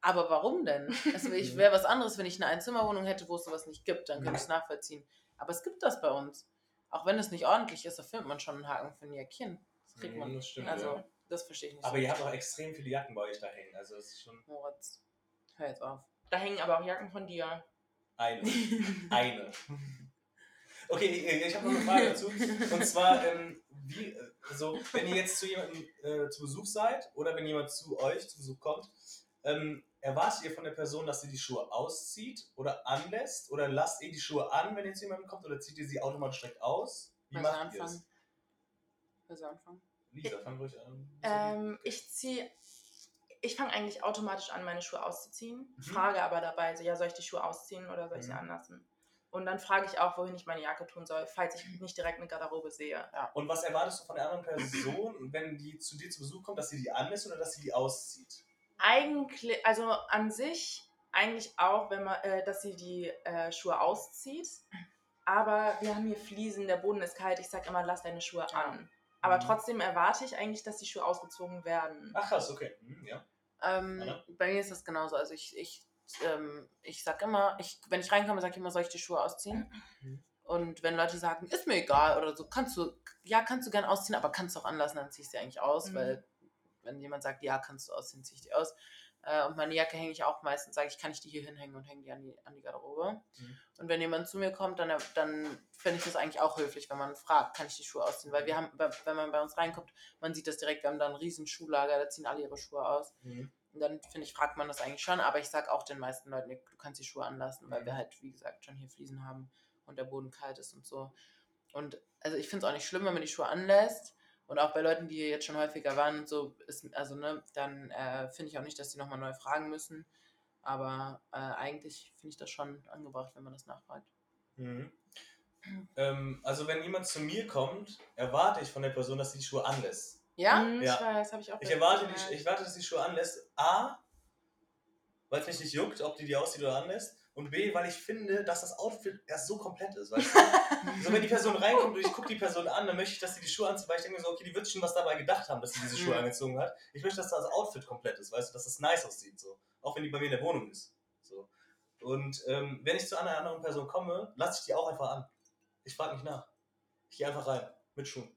aber warum denn? Also ich wäre was anderes, wenn ich eine Einzimmerwohnung hätte, wo es sowas nicht gibt, dann könnte ich es nachvollziehen. Aber es gibt das bei uns. Auch wenn es nicht ordentlich ist, da findet man schon einen Haken für ein Jäckchen. Das kriegt Mhm, man. das stimmt, also, ja. das verstehe ich nicht. aber so. ihr habt auch extrem viele Jacken bei euch da hängen. Also es ist schon Moritz, hör jetzt auf. Da hängen aber auch Jacken von dir. eine. [LAUGHS] eine. [LAUGHS] Okay, ich, ich habe noch eine Frage dazu. Und zwar, ähm, wie, äh, also, wenn ihr jetzt zu jemandem äh, zu Besuch seid oder wenn jemand zu euch zu Besuch kommt, ähm, erwartet ihr von der Person, dass sie die Schuhe auszieht oder anlässt? Oder lasst ihr die Schuhe an, wenn ihr zu jemandem kommt? Oder zieht ihr sie automatisch direkt aus? Wie Willst macht ihr anfangen? es? Willst du anfangen? Lisa, fang ruhig an. Ähm, ich ziehe. Ich fange eigentlich automatisch an, meine Schuhe auszuziehen. Mhm. Frage aber dabei, so, ja, soll ich die Schuhe ausziehen oder soll ich sie Mhm. anlassen? Und dann frage ich auch, wohin ich meine Jacke tun soll, falls ich nicht direkt eine Garderobe sehe. Und was erwartest du von der anderen Person, [CLEARS THROAT] wenn die zu dir zu Besuch kommt, dass sie die anlässt oder dass sie die auszieht? Eigentlich, also an sich eigentlich auch, wenn man, äh, dass sie die äh, Schuhe auszieht. Aber wir haben hier Fliesen, der Boden ist kalt. Ich sage immer, lass deine Schuhe Ja. an. Aber Mhm. trotzdem erwarte ich eigentlich, dass die Schuhe ausgezogen werden. Ach krass, okay. Hm, ja. Ähm, bei mir ist das genauso. Also ich, ich, ähm, ich sag immer, ich, wenn ich reinkomme, sage ich immer, soll ich die Schuhe ausziehen? Mhm. Und wenn Leute sagen, ist mir egal oder so, kannst du, ja, kannst du gern ausziehen, aber kannst du auch anlassen, dann zieh ich sie eigentlich aus, Mhm. weil wenn jemand sagt, ja, kannst du ausziehen, zieh ich die aus. Äh, und meine Jacke hänge ich auch meistens, sage ich, kann ich die hier hinhängen und hänge die an die, an die Garderobe. Mhm. Und wenn jemand zu mir kommt, dann, dann finde ich das eigentlich auch höflich, wenn man fragt, kann ich die Schuhe ausziehen? Weil wir haben, wenn man bei uns reinkommt, man sieht das direkt, wir haben da ein riesen Schuhlager, da ziehen alle ihre Schuhe aus. Mhm. Und dann finde ich, fragt man das eigentlich schon, aber ich sage auch den meisten Leuten, du kannst die Schuhe anlassen, weil Mhm. wir halt, wie gesagt, schon hier Fliesen haben und der Boden kalt ist und so. Und also ich finde es auch nicht schlimm, wenn man die Schuhe anlässt. Und auch bei Leuten, die hier jetzt schon häufiger waren und so, ist, also ne, dann äh, finde ich auch nicht, dass die nochmal neu fragen müssen. Aber äh, eigentlich finde ich das schon angebracht, wenn man das nachfragt. Mhm. Ähm, also wenn jemand zu mir kommt, erwarte ich von der Person, dass sie die Schuhe anlässt. Ja? Hm, Ja. Ich weiß, habe ich auch Ich erwarte, die, ich erwarte, dass sie die Schuhe anlässt. A, weil es mich nicht juckt, ob die die aussieht oder anlässt. Und B, weil ich finde, dass das Outfit erst so komplett ist. Weißt du? [LAUGHS] so, wenn die Person reinkommt und ich gucke die Person an, dann möchte ich, dass sie die Schuhe anzieht, weil ich denke mir so, okay, die wird schon was dabei gedacht haben, dass sie diese Schuhe Mhm. angezogen hat. Ich möchte, dass das Outfit komplett ist, weißt du, dass das nice aussieht. So. Auch wenn die bei mir in der Wohnung ist. So. Und ähm, wenn ich zu einer anderen Person komme, lasse ich die auch einfach an. Ich frage nicht nach. Ich gehe einfach rein. Mit Schuhen.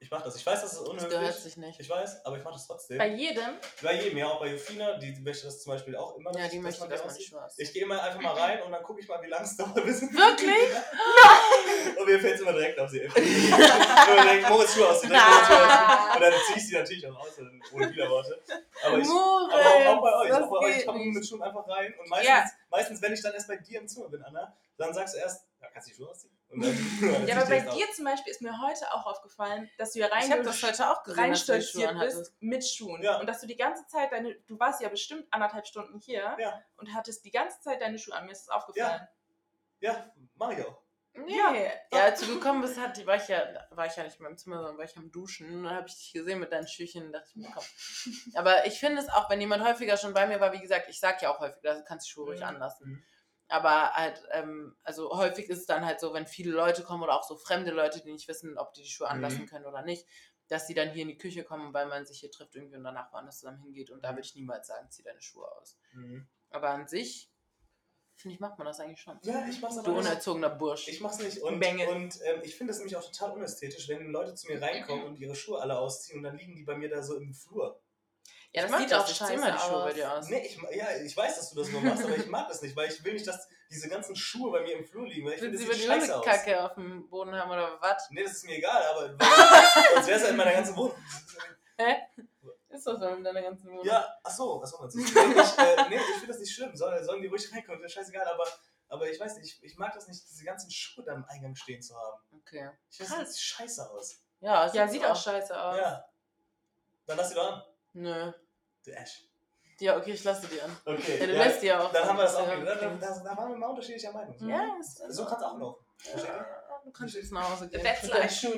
Ich mache das. Ich weiß, das ist Das unhöflich. gehört sich nicht. Ich weiß, aber ich mache das trotzdem. Bei jedem. Bei jedem, ja, auch bei Jofina, die möchte das zum Beispiel auch immer. Ja, dass- die möchte, die aussieht. Schuhe auszieht. Ich gehe immer einfach mal rein und dann gucke ich mal, wie lange es dauert. Bis Wirklich? [LAUGHS] und mir fällt es immer direkt auf sie. [LAUGHS] immer direkt, Moritz Schuhe aus. Und dann ziehe ich sie natürlich auch aus, dann ohne Widerworte. Aber ich, Moritz, aber auch, bei euch, das auch bei euch, ich komme nicht. mit Schuhen einfach rein und meistens, Ja. meistens, wenn ich dann erst bei dir im Zimmer bin, Anna, dann sagst du erst, ja, kannst du die Schuhe ausziehen? [LAUGHS] [LAUGHS] Ja, aber bei dir zum Beispiel ist mir heute auch aufgefallen, dass du hier rein Ich habe das heute auch gesehen, dass du die Schuhe reinstolziert bist mit Schuhen. Ja. Und dass du die ganze Zeit deine, du warst ja bestimmt anderthalb Stunden hier Ja. und hattest die ganze Zeit deine Schuhe an. Mir ist das aufgefallen. Ja, mache ich auch. Nee. Ja, Ja, als du gekommen bist, hat, war, ich ja, war ich ja nicht in meinem Zimmer, sondern war ich am Duschen. Und dann habe ich dich gesehen mit deinen Schüchen und dachte ich mir, komm. [LAUGHS] Aber ich finde es auch, wenn jemand häufiger schon bei mir war, wie gesagt, ich sag ja auch häufig, du kannst die Schuhe ruhig Mhm. Aber halt, ähm, also häufig ist es dann halt so, wenn viele Leute kommen oder auch so fremde Leute, die nicht wissen, ob die die Schuhe anlassen Mhm. können oder nicht, dass die dann hier in die Küche kommen, weil man sich hier trifft irgendwie und danach woanders zusammen hingeht. Und da würde ich niemals sagen, zieh deine Schuhe aus. Mhm. Aber an sich, finde ich, macht man das eigentlich schon. Ja, ich mach's aber Du nicht. unerzogener Bursch. Ich mach's nicht. Und, Bengel. und ähm, ich finde es nämlich auch total unästhetisch, wenn Leute zu mir reinkommen und ihre Schuhe alle ausziehen und dann liegen die bei mir da so im Flur. Ja, das sieht das, auch ich scheiße die Schuhe aus. bei dir aus. Nee, ich, ja, ich weiß, dass du das nur machst, aber ich mag das nicht, weil ich will nicht, dass diese ganzen Schuhe bei mir im Flur liegen, weil ich finde, das du sieht über die scheiße aus. Hundekacke auf dem Boden haben oder was? Nee, das ist mir egal, aber [LAUGHS] sonst wäre es ja in meiner ganzen Wohnung. Ist das so in deiner ganzen Wohnung? Ja, ach so, was soll man sich? Nee, ich, äh, nee, ich finde das nicht schlimm. Sollen, sollen die ruhig reinkommen, ist scheißegal, aber, aber ich weiß nicht, ich, ich mag das nicht, diese ganzen Schuhe da im Eingang stehen zu haben. Okay. Ich weiß, das sieht scheiße aus. Ja, Ja, sieht sieht auch scheiße aus. Ja. Dann lass die doch an. Nö. Du Ash. Ja, okay, ich lasse die an. Okay. Ja, du ja, lässt die auch. Dann haben wir das auch Ja. wieder. Da, da, da waren wir mal unterschiedlicher Meinung. Ja, ist, So kann es auch noch. Ja, Du kannst jetzt nach Hause gehen. That's. Ähm,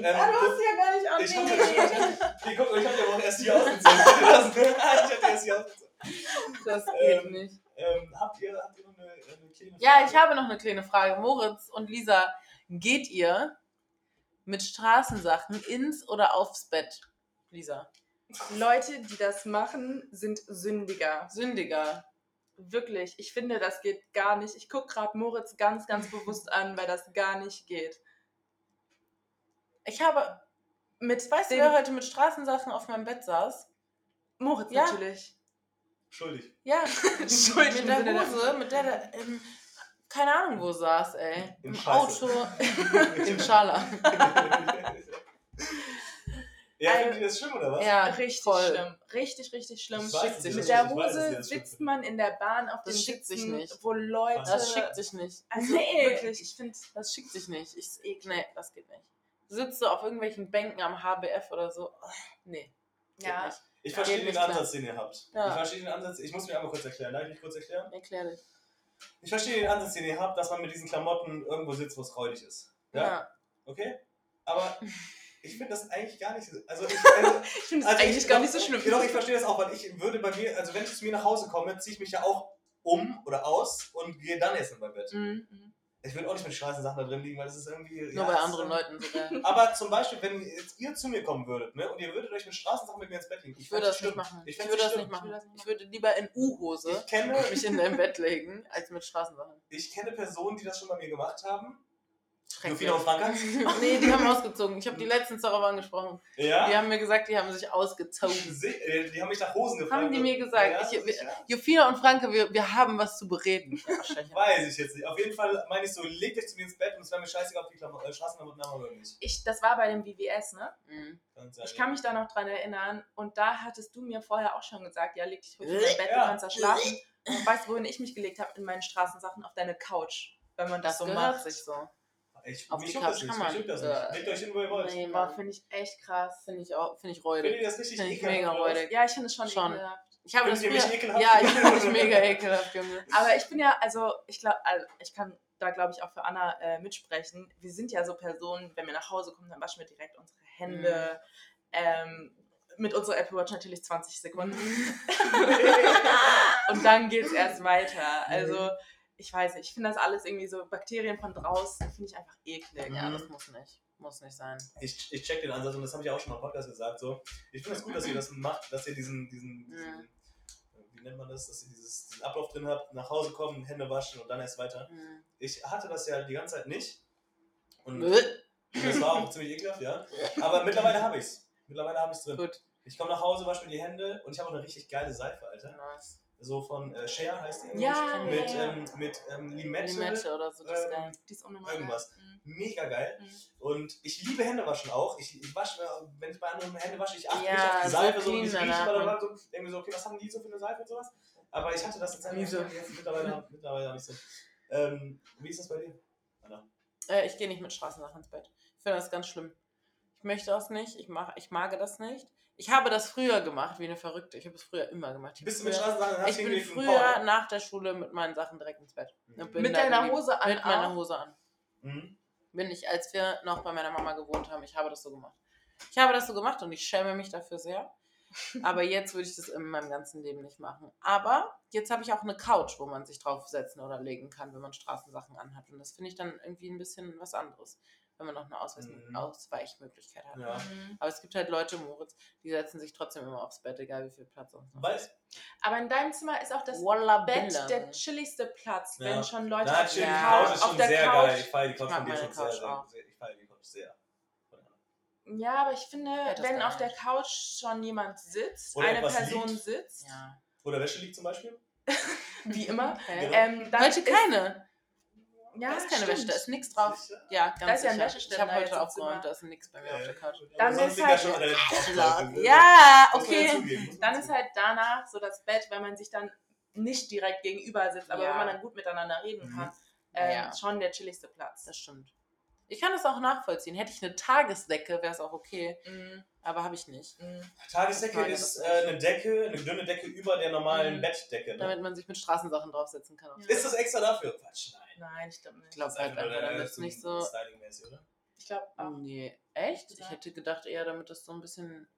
ah, du hast die ja gar nicht an. Ich guck mal, ich hab ja [LAUGHS] auch erst hier ausgezogen. [LAUGHS] [LAUGHS] Ich hab die erst hier ausgezogen. Das geht Ähm, nicht. Ähm, habt, ihr, habt ihr noch eine, eine kleine Ja, Frage? ich habe noch eine kleine Frage. Moritz und Lisa, geht ihr mit Straßensachen ins oder aufs Bett? Lisa. Leute, die das machen, sind Sündiger. Sündiger. Wirklich. Ich finde, das geht gar nicht. Ich gucke gerade Moritz ganz, ganz bewusst an, weil das gar nicht geht. Ich habe. Mit Weißt du, wer heute mit Straßensachen auf meinem Bett saß? Moritz Ja. natürlich. Schuldig. Ja, [LAUGHS] Schuldig mit der Hose, mit der der im, keine Ahnung wo saß, ey. Im Im. Auto, [LAUGHS] im Schala. [LAUGHS] ja, findet ihr das schlimm oder was? Ja, Richtig voll. schlimm. Richtig, richtig schlimm. Ich weiß es nicht. Mit der weiß, Hose das schlimm sitzt man in der Bahn auf Das dem schickt sich Sitzen, nicht. wo Leute... Das schickt sich nicht. [LAUGHS] Also Nee. wirklich, ich finde... Das schickt sich nicht. Ich, nee, das geht nicht. So auf irgendwelchen Bänken am HBF oder so. Nee. Ja, nicht. Ich verstehe den nicht klar. Ansatz, den ihr habt. Ja. Ich verstehe den Ansatz, ich muss mir einmal kurz erklären. Darf ich mich kurz erklären? Erklär dich. Ich verstehe den Ansatz, den ihr habt, dass man mit diesen Klamotten irgendwo sitzt, wo es räudig ist. Ja? Ja. Okay? Aber [LAUGHS] ich finde das eigentlich gar nicht so. Also ich, also, [LAUGHS] ich finde es also eigentlich ich, gar nicht so schlimm. Genau, ich verstehe das auch, weil ich würde bei mir, also wenn ich zu mir nach Hause komme, ziehe ich mich ja auch um oder aus und gehe dann erst in mein Bett. Mhm, mhm. Ich würde auch nicht mit Straßensachen da drin liegen, weil das ist irgendwie. Nur ja, bei das anderen Leuten sogar. [LAUGHS] Aber zum Beispiel, wenn jetzt ihr zu mir kommen würdet, ne, und ihr würdet euch mit Straßensachen mit mir ins Bett legen. Ich würde fänd's das nicht machen. Ich Ich würde das nicht machen. Ich würde das Ich würde lieber in U-Hose Ich mich in dein Bett legen, als mit Straßensachen. ich kenne Personen, die das schon bei mir gemacht haben. Jofina und Franka? nee, die haben ausgezogen. Ich habe die letztens darauf angesprochen. Ja. Die haben mir gesagt, die haben sich ausgezogen. [LAUGHS] Äh, Die haben mich nach Hosen gefragt. Haben die mir gesagt. Ja, Ich, wir, sicher. Jofina und Franke, wir, wir haben was zu bereden. [LAUGHS] Weiß ich jetzt nicht. Auf jeden Fall meine ich so, legt euch zu mir ins Bett und es wäre mir scheißegal, ob die Klam äh, haben oder nicht. Ich, das war bei dem VVS, ne? Mhm. Ich kann mich da noch dran erinnern. Und da hattest du mir vorher auch schon gesagt, ja, leg dich ruhig in dein Bett, Ja. du kannst da schlafen. Und weißt du, wohin ich mich gelegt habe? In meinen Straßensachen auf deine Couch. Wenn man das, Das so gehört macht. sich so. Ich, Auf mich die juckt das Couch nicht. kann Mich man. juckt das Äh, nicht. Legt euch hin, wo ihr wollt. Nee, Mann. finde ich echt krass. Finde ich auch, finde ich Findet ihr räudig. das nicht Finde ich ekelhaft, mega räudig. Ja, ich finde es schon, Schon. ekelhaft. Ich habe das Findet früher, ekelhaft? Ja, ich finde mich [LAUGHS] mega ekelhaft, Junge. Aber ich bin ja, also ich glaube, also ich kann da glaube ich auch für Anna äh, mitsprechen. Wir sind ja so Personen, wenn wir nach Hause kommen, dann waschen wir direkt unsere Hände. Ähm, mit unserer Apple Watch natürlich 20 Sekunden. [LAUGHS] [LAUGHS] Und dann geht es erst weiter. Also ich weiß nicht, ich finde das alles irgendwie so Bakterien von draußen, finde ich einfach eklig. Ja, Mhm. das muss nicht. Muss nicht sein. Ich, ich check den Ansatz und das habe ich auch schon mal im Podcast gesagt. So. Ich finde es gut, dass ihr das macht, dass ihr diesen, diesen, diesen Mhm. wie nennt man das, dass ihr dieses, diesen Ablauf drin habt, nach Hause kommen, Hände waschen und dann erst weiter. Mhm. Ich hatte das ja die ganze Zeit nicht. Und das war auch [LAUGHS] ziemlich ekelhaft, ja. Aber mittlerweile habe ich es. Mittlerweile habe ich es drin. Gut. Ich komme nach Hause, wasche mir die Hände und ich habe auch eine richtig geile Seife, Alter. Nice. So von äh, Share heißt die. Ja, Mit, ja. ähm, mit ähm, Limette. Limette oder so, das ähm, geil. Die ist unnormal. Irgendwas. Mhm. Mega geil. Mhm. Und ich liebe Händewaschen auch. Ich, ich wasche, äh, wenn ich bei anderen Hände wasche, ich achte Ja, nicht auf die so Seife, so, riecht, danach aber und- dann so, denke mir so, okay, was haben die so für eine Seife und sowas? Aber ich hatte das lang Nie so. jetzt mittlerweile, mittlerweile habe ich es. Ähm, wie ist das bei dir? Anna? Äh, ich gehe nicht mit Straßensachen ins Bett. Ich finde das ganz schlimm. Ich möchte das nicht. Ich, mach, ich mag das nicht. Ich habe das früher gemacht, wie eine Verrückte. Ich habe es früher immer gemacht. Ich, Bist du bin mit früher, Straßensachen? ich bin früher nach der Schule mit meinen Sachen direkt ins Bett. Und bin Mit deiner. Hose an Mit meiner? Hose an. Mhm. Bin ich, als wir noch bei meiner Mama gewohnt haben, ich habe das so gemacht. Ich habe das so gemacht und ich schäme mich dafür sehr. [LAUGHS] Aber jetzt würde ich das in meinem ganzen Leben nicht machen. Aber jetzt habe ich auch eine Couch, wo man sich draufsetzen oder legen kann, wenn man Straßensachen anhat. Und das finde ich dann irgendwie ein bisschen was anderes, wenn man noch eine Ausweis Mhm. Ausweichmöglichkeit hat. Ja. Mhm. Aber es gibt halt Leute, Moritz, die setzen sich trotzdem immer aufs Bett, egal wie viel Platz sonst noch Weiß? Aber in deinem Zimmer ist auch das Walla Bett Bilder. der chilligste Platz, Ja. wenn schon Leute Na, auf, der. Couch Couch, ist auf schon der sehr Couch. geil. Ich feiere die Couch Ich von dir schon sehr, Couch sehr, auch. sehr. Ich feiere die Couch sehr. Ja, aber ich finde, Ja, das wenn auf der. Couch schon jemand sitzt, Oder eine Person liegt. sitzt, Ja. Oder Wäsche liegt zum Beispiel? [LAUGHS] wie immer, Okay. Genau. ähm, dann Heute ist- keine. Ja, da ist keine stimmt. Wäsche, da ist nichts drauf. Sicher? Ja, ganz Da ist ja ein sicher. Wäscheständer Ich habe heute aufgeräumt, da ist nichts bei mir auf der Couch. Dann ist halt- schon. [LAUGHS] Ja, Muss man ja okay. Dann ist halt danach so das Bett, wenn man sich dann nicht direkt gegenüber sitzt, aber Ja. wenn man dann gut miteinander reden Mhm. kann, ähm, Ja. schon der chilligste Platz. Das stimmt. Ich kann das auch nachvollziehen. Hätte ich eine Tagesdecke, wäre es auch okay. Mhm. Aber habe ich nicht. Mhm. Tagesdecke ist äh, eine Decke, eine dünne Decke über der normalen Mhm. Bettdecke. Ne? Damit man sich mit Straßensachen draufsetzen kann. Ja. Ist das extra dafür? Quatsch, nein. Nein, ich glaube nicht. Ich glaube halt einfach, damit es nicht so. Styling-mäßig, oder? Ich glaube auch. Nee, echt? Ich hätte gedacht eher, damit das so ein bisschen.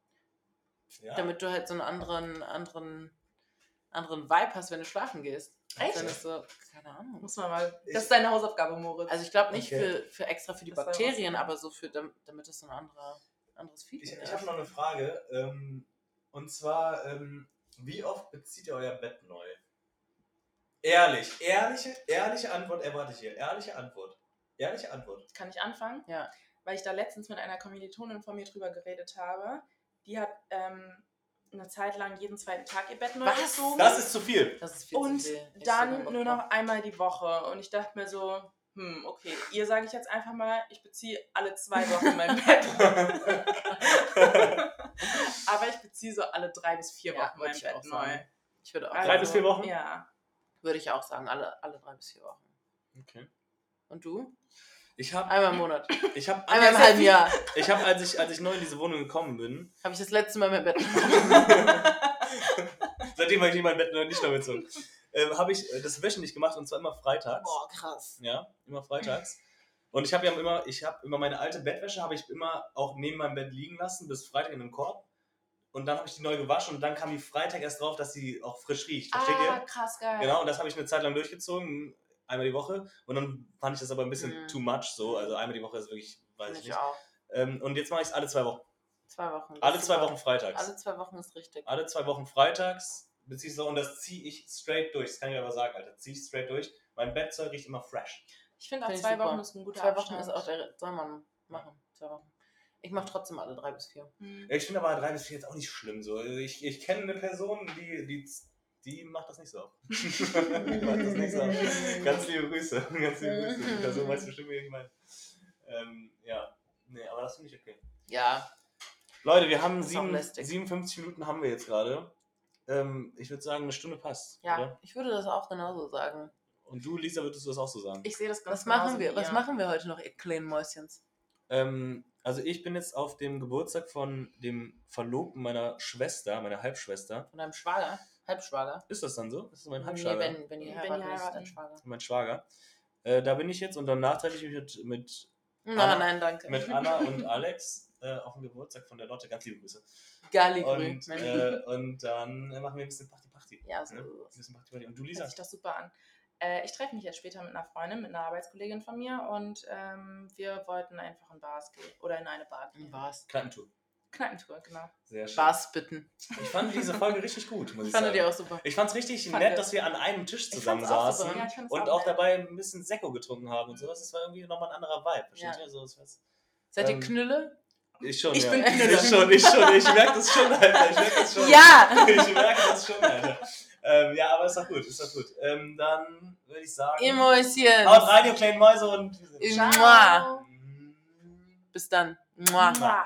Ja. Damit du halt so einen anderen, anderen, anderen Vibe hast, wenn du schlafen gehst. Echt? Dann ist so, keine Ahnung. Muss man mal. Ich- Das ist deine Hausaufgabe, Moritz. Also ich glaube nicht Okay. für, für extra für die Das Bakterien, aber so für damit, es so ein anderer, anderes Feeling Ich, ist. ich habe noch eine Frage. Ähm, und zwar, ähm, wie oft bezieht ihr euer Bett neu? Ehrlich, ehrliche, ehrliche Antwort erwarte ich hier. Ehrliche Antwort. Ehrliche Antwort. Kann ich anfangen? Ja. Weil ich da letztens mit einer Kommilitonin von mir drüber geredet habe. Die hat ähm, eine Zeit lang jeden zweiten Tag ihr Bett neu Was? gezogen. Das ist zu viel. Das ist viel und zu viel. Ich dann nur noch einmal die Woche. Und ich dachte mir so, hm, okay, ihr sage ich jetzt einfach mal, ich beziehe alle zwei Wochen mein [LAUGHS] Bett. Aber ich beziehe so alle drei bis vier Ja, Wochen würde mein ich Bett auch neu. Ich würde auch Also, Drei bis vier Wochen? Ja. Würde ich auch sagen, alle, alle drei bis vier Wochen. Okay. Und du? Ich habe, Einmal im Monat. ich habe, Einmal im halben Jahr. [LAUGHS] ich habe, als ich, als ich neu in diese Wohnung gekommen bin, Habe ich das letzte Mal mein Bett. [LAUGHS] seitdem habe ich nicht mein Bett noch nicht neu bezogen, ähm, habe ich äh, das wöchentlich gemacht und zwar immer freitags. Boah, krass. Ja, immer freitags. Und ich habe ja immer, ich habe immer meine alte Bettwäsche habe ich immer auch neben meinem Bett liegen lassen bis Freitag in einem Korb. Und dann habe ich die neu gewaschen und dann kam die Freitag erst drauf, dass sie auch frisch riecht. Versteht Ah, ihr? krass geil. Genau, und das habe ich eine Zeit lang durchgezogen, einmal die Woche. Und dann fand ich das aber ein bisschen Mhm. too much so. Also einmal die Woche ist wirklich, weiß ich ich nicht. auch. Ähm, und jetzt mache ich es alle zwei Wochen. Zwei Wochen. Alle zwei. Wochen freitags. Alle zwei Wochen ist richtig. Alle zwei Wochen freitags beziehe ich so und das ziehe ich straight durch. Das kann ich aber sagen, Alter. Ziehe ich straight durch. Mein Bettzeug riecht immer fresh. Ich finde auch Finde ich zwei. Wochen ist ein guter Zwei Wochen Abstand. ist auch der. Soll man machen. Zwei Wochen. Ich mache trotzdem alle drei bis vier. Mhm. Ich finde aber drei bis vier jetzt auch nicht schlimm. So. Also ich, ich kenne eine Person, die, die, die macht das nicht so. [LAUGHS] die macht das nicht so. [LAUGHS] Ganz liebe Grüße. [LAUGHS] Ganz liebe Grüße. Die Person weiß bestimmt, wie ich meine. Ähm, ja. Nee, aber das finde ich okay. Ja. Leute, wir haben sieben, lästig. 57 Minuten haben wir jetzt gerade. Ähm, ich würde sagen, eine Stunde passt. Ja, Oder? ich würde das auch genauso sagen. Und du, Lisa, würdest du das auch so sagen? Ich sehe das ganz Was machen genauso wir? wie Was ihr. machen wir heute noch, ihr kleinen Mäuschens? Ähm, also ich bin jetzt auf dem Geburtstag von dem Verlobten meiner Schwester, meiner Halbschwester. Von deinem Schwager? Halbschwager? Ist das dann so? Ist das mein Nee, Halbschwager? wenn, wenn ihr Wenn ist heiraten. dein Schwager. mein Schwager. Äh, da bin ich jetzt und danach treffe ich mich mit, mit, Na, Anna- nein, danke. mit [LAUGHS] Anna und Alex äh, auf dem Geburtstag von der Lotte. Ganz liebe Grüße. Galligrü. Und, äh, und dann äh, machen wir ein bisschen Party Party. Ja, so. Ne? Ein bisschen Party Party. Und du, Lisa? Hört sich doch super an. Äh, ich treffe mich jetzt später mit einer Freundin, mit einer Arbeitskollegin von mir und ähm, wir wollten einfach in Bars gehen oder in eine Bar gehen. Was? Kneipentour. Kneipentour, genau. Sehr schön. Bars bitten. Ich fand diese Folge richtig gut, muss ich, Ich fand sagen. die auch super. Ich fand es richtig Fand nett, dass wir an einem Tisch Ich zusammen fand's auch saßen Ja, und auch auch dabei ein bisschen Sekko getrunken haben und sowas. Das war irgendwie nochmal ein anderer Vibe. Versteht Ja. ihr? So, Seid ihr Ähm, Knülle? ich schon, Ich ja. bin Knüller. ich schon, ich schon. Ich merke das schon, Alter. Ich merke das schon. Ja! Ich merke das schon, Alter. Ähm, ja, aber ist doch gut, ist doch gut. Ähm, dann würde ich sagen, Ihr Mäuschen. haut rein, ihr kleinen Mäuse und Mua. Mm. Bis dann. Mua. Mua.